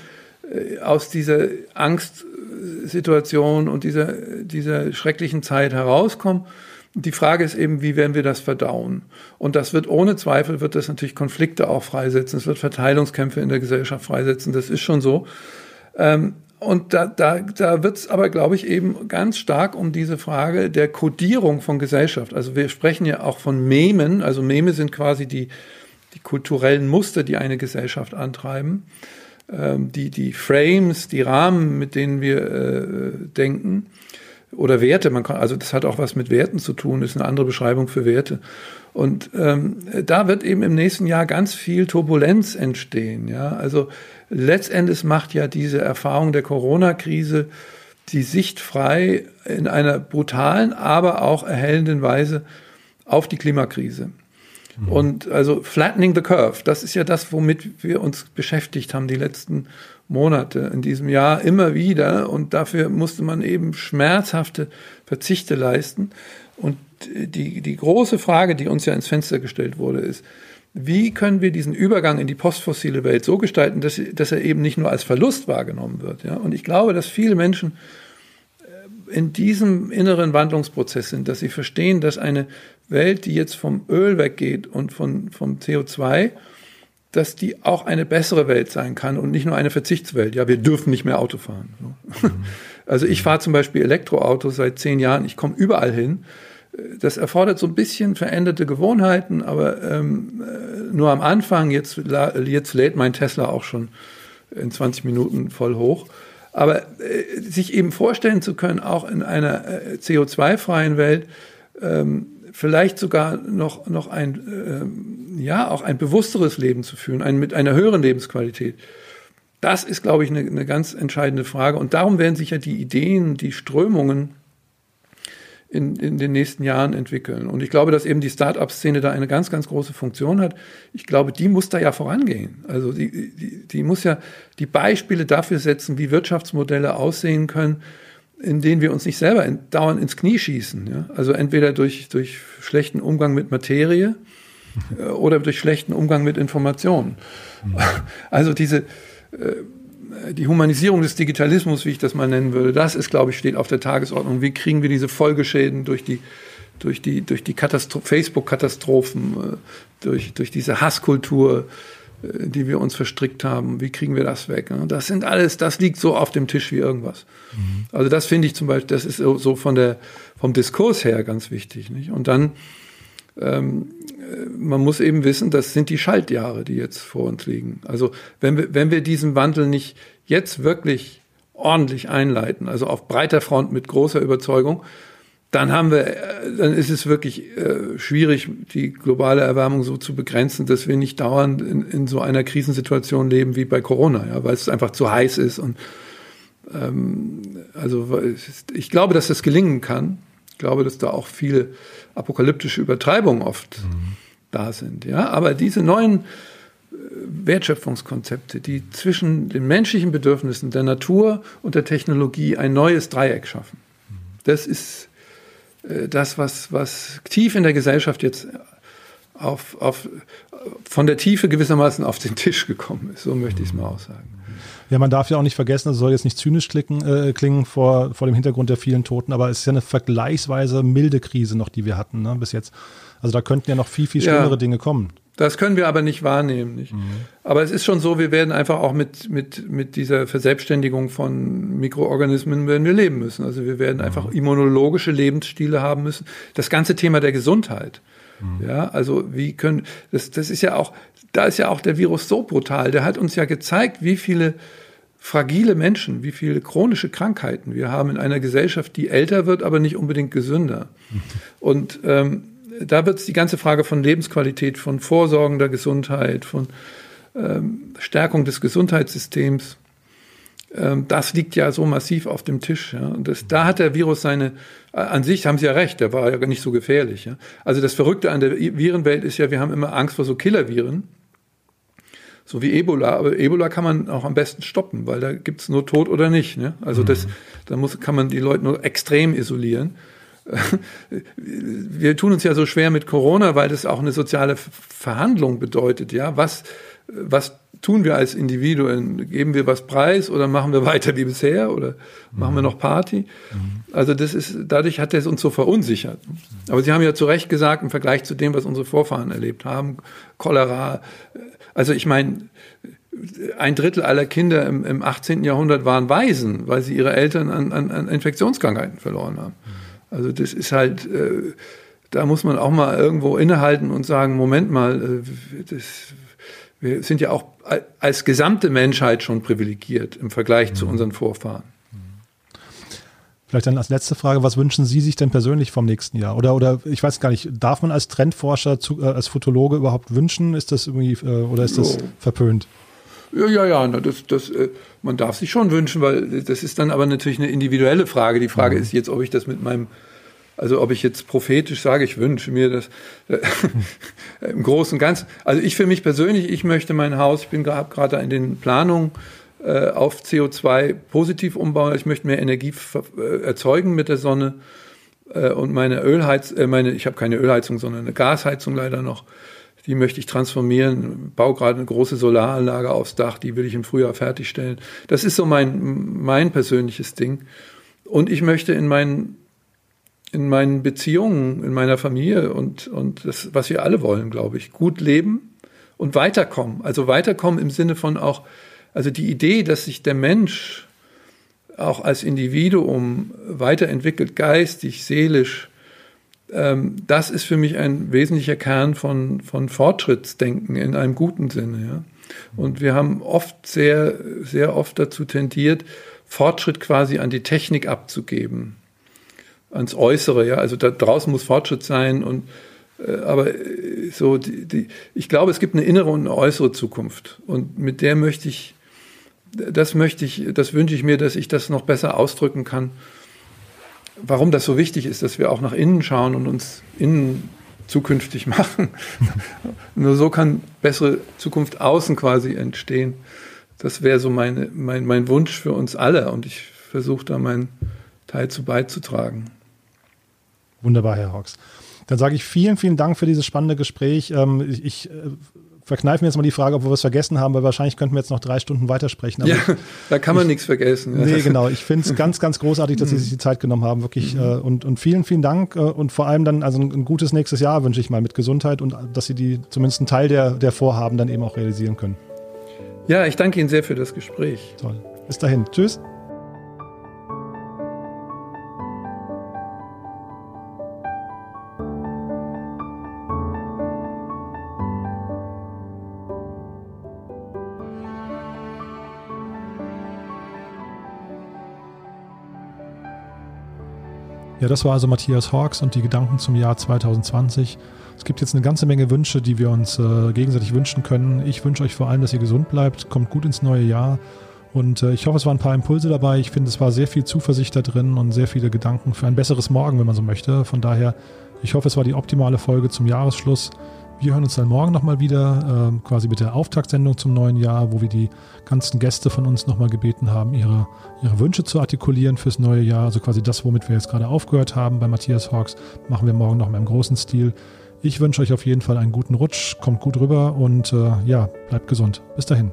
äh, aus dieser Angstsituation und dieser, dieser schrecklichen Zeit herauskommen. Die Frage ist eben, wie werden wir das verdauen? Und das wird ohne Zweifel, wird das natürlich Konflikte auch freisetzen. Es wird Verteilungskämpfe in der Gesellschaft freisetzen. Das ist schon so. Ähm, und da, da, da wird es aber, glaube ich, eben ganz stark um diese Frage der Kodierung von Gesellschaft. Also wir sprechen ja auch von Memen. Also Meme sind quasi die, die kulturellen Muster, die eine Gesellschaft antreiben. Ähm, die, die Frames, die Rahmen, mit denen wir äh, denken. Oder Werte, man kann, also das hat auch was mit Werten zu tun, ist eine andere Beschreibung für Werte. Und ähm, da wird eben im nächsten Jahr ganz viel Turbulenz entstehen. Ja, also letztendlich macht ja diese Erfahrung der Corona-Krise die Sicht frei in einer brutalen, aber auch erhellenden Weise auf die Klimakrise. Mhm. Und also flattening the curve, das ist ja das, womit wir uns beschäftigt haben die letzten Monate in diesem Jahr immer wieder. Und dafür musste man eben schmerzhafte Verzichte leisten. Und die, die große Frage, die uns ja ins Fenster gestellt wurde, ist, wie können wir diesen Übergang in die postfossile Welt so gestalten, dass, dass er eben nicht nur als Verlust wahrgenommen wird. Ja? Und ich glaube, dass viele Menschen in diesem inneren Wandlungsprozess sind, dass sie verstehen, dass eine Welt, die jetzt vom Öl weggeht und von, vom CO2, dass die auch eine bessere Welt sein kann und nicht nur eine Verzichtswelt. Ja, wir dürfen nicht mehr Auto fahren. Also ich fahre zum Beispiel Elektroautos seit zehn Jahren, ich komme überall hin das erfordert so ein bisschen veränderte Gewohnheiten, aber ähm, äh, nur am Anfang, jetzt, jetzt lädt mein Tesla auch schon in 20 Minuten voll hoch. Aber äh, sich eben vorstellen zu können, auch in einer äh, CO2-freien Welt, ähm, vielleicht sogar noch, noch ein, äh, ja, auch ein bewussteres Leben zu führen, ein, mit einer höheren Lebensqualität. Das ist, glaube ich, eine, eine ganz entscheidende Frage. Und darum werden sich ja die Ideen, die Strömungen in, in den nächsten Jahren entwickeln. Und ich glaube, dass eben die Start-up-Szene da eine ganz, ganz große Funktion hat. Ich glaube, die muss da ja vorangehen. Also die, die, die muss ja die Beispiele dafür setzen, wie Wirtschaftsmodelle aussehen können, in denen wir uns nicht selber in, dauernd ins Knie schießen. Ja? Also entweder durch, durch schlechten Umgang mit Materie äh, oder durch schlechten Umgang mit Informationen. Mhm. Also diese äh, die Humanisierung des Digitalismus, wie ich das mal nennen würde, das ist, glaube ich, steht auf der Tagesordnung. Wie kriegen wir diese Folgeschäden durch die, durch die, durch die Facebook-Katastrophen, äh, durch, durch diese Hasskultur, äh, die wir uns verstrickt haben, wie kriegen wir das weg? Das sind alles, das liegt so auf dem Tisch wie irgendwas. Mhm. Also das finde ich zum Beispiel, das ist so von der, vom Diskurs her ganz wichtig. Nicht? Und dann, ähm, man muss eben wissen, das sind die Schaltjahre, die jetzt vor uns liegen. Also wenn wir, wenn wir diesen Wandel nicht jetzt wirklich ordentlich einleiten, also auf breiter Front mit großer Überzeugung, dann haben wir, äh, dann ist es wirklich äh, schwierig, die globale Erwärmung so zu begrenzen, dass wir nicht dauernd in, in so einer Krisensituation leben wie bei Corona, ja, weil es einfach zu heiß ist und ähm, also ich glaube, dass das gelingen kann. Ich glaube, dass da auch viele apokalyptische Übertreibungen oft mhm. da sind. Ja, aber diese neuen äh, Wertschöpfungskonzepte, die zwischen den menschlichen Bedürfnissen der Natur und der Technologie ein neues Dreieck schaffen. Mhm. Das ist äh, das, was, was tief in der Gesellschaft jetzt auf, auf, von der Tiefe gewissermaßen auf den Tisch gekommen ist. So möchte ich es mal aussagen. Ja, man darf ja auch nicht vergessen, das soll jetzt nicht zynisch klicken, äh, klingen vor, vor dem Hintergrund der vielen Toten, aber es ist ja eine vergleichsweise milde Krise noch, die wir hatten ne, bis jetzt. Also da könnten ja noch viel, viel schlimmere ja. Dinge kommen. Das können wir aber nicht wahrnehmen. Nicht? Mhm. Aber es ist schon so, wir werden einfach auch mit, mit, mit dieser Verselbstständigung von Mikroorganismen werden wir leben müssen. Also wir werden mhm. einfach immunologische Lebensstile haben müssen. Das ganze Thema der Gesundheit. Mhm. Ja, also wie können, das, das ist ja auch, da ist ja auch der Virus so brutal. Der hat uns ja gezeigt, wie viele fragile Menschen, wie viele chronische Krankheiten wir haben in einer Gesellschaft, die älter wird, aber nicht unbedingt gesünder. Mhm. Und ähm, da wird es die ganze Frage von Lebensqualität, von vorsorgender Gesundheit, von ähm, Stärkung des Gesundheitssystems, das liegt ja so massiv auf dem Tisch. Ja. Und das, da hat der Virus seine, äh, an sich haben Sie ja recht, der war ja nicht so gefährlich. Ja. Also das Verrückte an der Virenwelt ist ja, wir haben immer Angst vor so Killerviren, so wie Ebola. Aber Ebola kann man auch am besten stoppen, weil da gibt es nur Tod oder nicht. Ne? Also das, mhm. da muss, kann man die Leute nur extrem isolieren. wir tun uns ja so schwer mit Corona, weil das auch eine soziale Verhandlung bedeutet. Ja, was, was tun wir als Individuen? Geben wir was preis oder machen wir weiter wie bisher oder mhm. machen wir noch Party? Mhm. Also das ist, dadurch hat es uns so verunsichert. Aber Sie haben ja zu Recht gesagt, im Vergleich zu dem, was unsere Vorfahren erlebt haben, Cholera, also ich meine, ein Drittel aller Kinder im, im 18. Jahrhundert waren Waisen, weil sie ihre Eltern an, an, an Infektionskrankheiten verloren haben. Mhm. Also das ist halt, äh, da muss man auch mal irgendwo innehalten und sagen, Moment mal, äh, das, wir sind ja auch als gesamte Menschheit schon privilegiert im Vergleich mhm. zu unseren Vorfahren. Vielleicht dann als letzte Frage, was wünschen Sie sich denn persönlich vom nächsten Jahr? Oder, oder ich weiß gar nicht, darf man als Trendforscher, zu, äh, als Fotologe überhaupt wünschen? Ist das irgendwie, äh, oder ist das verpönt? Ja, ja, ja, das, das, äh, man darf sich schon wünschen, weil das ist dann aber natürlich eine individuelle Frage. Die Frage mhm. ist jetzt, ob ich das mit meinem, also ob ich jetzt prophetisch sage, ich wünsche mir das äh, im Großen und Ganzen. Also ich für mich persönlich, ich möchte mein Haus, ich bin gerade in den Planungen äh, auf CO2 positiv umbauen. Ich möchte mehr Energie erzeugen mit der Sonne und meine Ölheizung, äh, meine, ich habe keine Ölheizung, sondern eine Gasheizung leider noch die möchte ich transformieren, baue gerade eine große Solaranlage aufs Dach, die will ich im Frühjahr fertigstellen. Das ist so mein, mein persönliches Ding. Und ich möchte in meinen, in meinen Beziehungen, in meiner Familie und, und das, was wir alle wollen, glaube ich, gut leben und weiterkommen. Also weiterkommen im Sinne von auch, also die Idee, dass sich der Mensch auch als Individuum weiterentwickelt, geistig, seelisch, das ist für mich ein wesentlicher Kern von, von Fortschrittsdenken in einem guten Sinne. Ja? Und wir haben oft sehr, sehr oft dazu tendiert, Fortschritt quasi an die Technik abzugeben, ans Äußere. Ja? Also da draußen muss Fortschritt sein und äh, aber äh, so die, die, ich glaube, es gibt eine innere und eine äußere Zukunft und mit der möchte ich, das möchte ich, das wünsche ich mir, dass ich das noch besser ausdrücken kann warum das so wichtig ist, dass wir auch nach innen schauen und uns innen zukünftig machen. Nur so kann bessere Zukunft außen quasi entstehen. Das wäre so meine, mein, mein Wunsch für uns alle und ich versuche da meinen Teil zu beizutragen. Wunderbar, Herr Hawks. Dann sage ich vielen, vielen Dank für dieses spannende Gespräch. Ähm, ich äh, verkneifen wir jetzt mal die Frage, ob wir was vergessen haben, weil wahrscheinlich könnten wir jetzt noch drei Stunden weitersprechen. ja, da kann man ich, nichts vergessen. Ja. Nee, genau. Ich finde es ganz, ganz großartig, dass Sie sich die Zeit genommen haben, wirklich. Mhm. Äh, und, und vielen, vielen Dank äh, und vor allem dann also ein, ein, gutes nächstes Jahr wünsche ich mal mit Gesundheit und dass Sie die zumindest einen Teil der, der Vorhaben dann eben auch realisieren können. Ja, ich danke Ihnen sehr für das Gespräch. Toll. Bis dahin. Tschüss. Das war also Matthias Hawks und die Gedanken zum Jahr 2020. Es gibt jetzt eine ganze Menge Wünsche, die wir uns äh, gegenseitig wünschen können. Ich wünsche euch vor allem, dass ihr gesund bleibt, kommt gut ins neue Jahr. Und äh, ich hoffe, es waren ein paar Impulse dabei. Ich finde, es war sehr viel Zuversicht da drin und sehr viele Gedanken für ein besseres Morgen, wenn man so möchte. Von daher, ich hoffe, es war die optimale Folge zum Jahresschluss. Wir hören uns dann morgen nochmal wieder, äh, quasi mit der Auftaktsendung zum neuen Jahr, wo wir die ganzen Gäste von uns nochmal gebeten haben, ihre, ihre Wünsche zu artikulieren fürs neue Jahr. Also quasi das, womit wir jetzt gerade aufgehört haben bei Matthias Hawks, machen wir morgen nochmal im großen Stil. Ich wünsche euch auf jeden Fall einen guten Rutsch, kommt gut rüber und äh, ja, bleibt gesund. Bis dahin.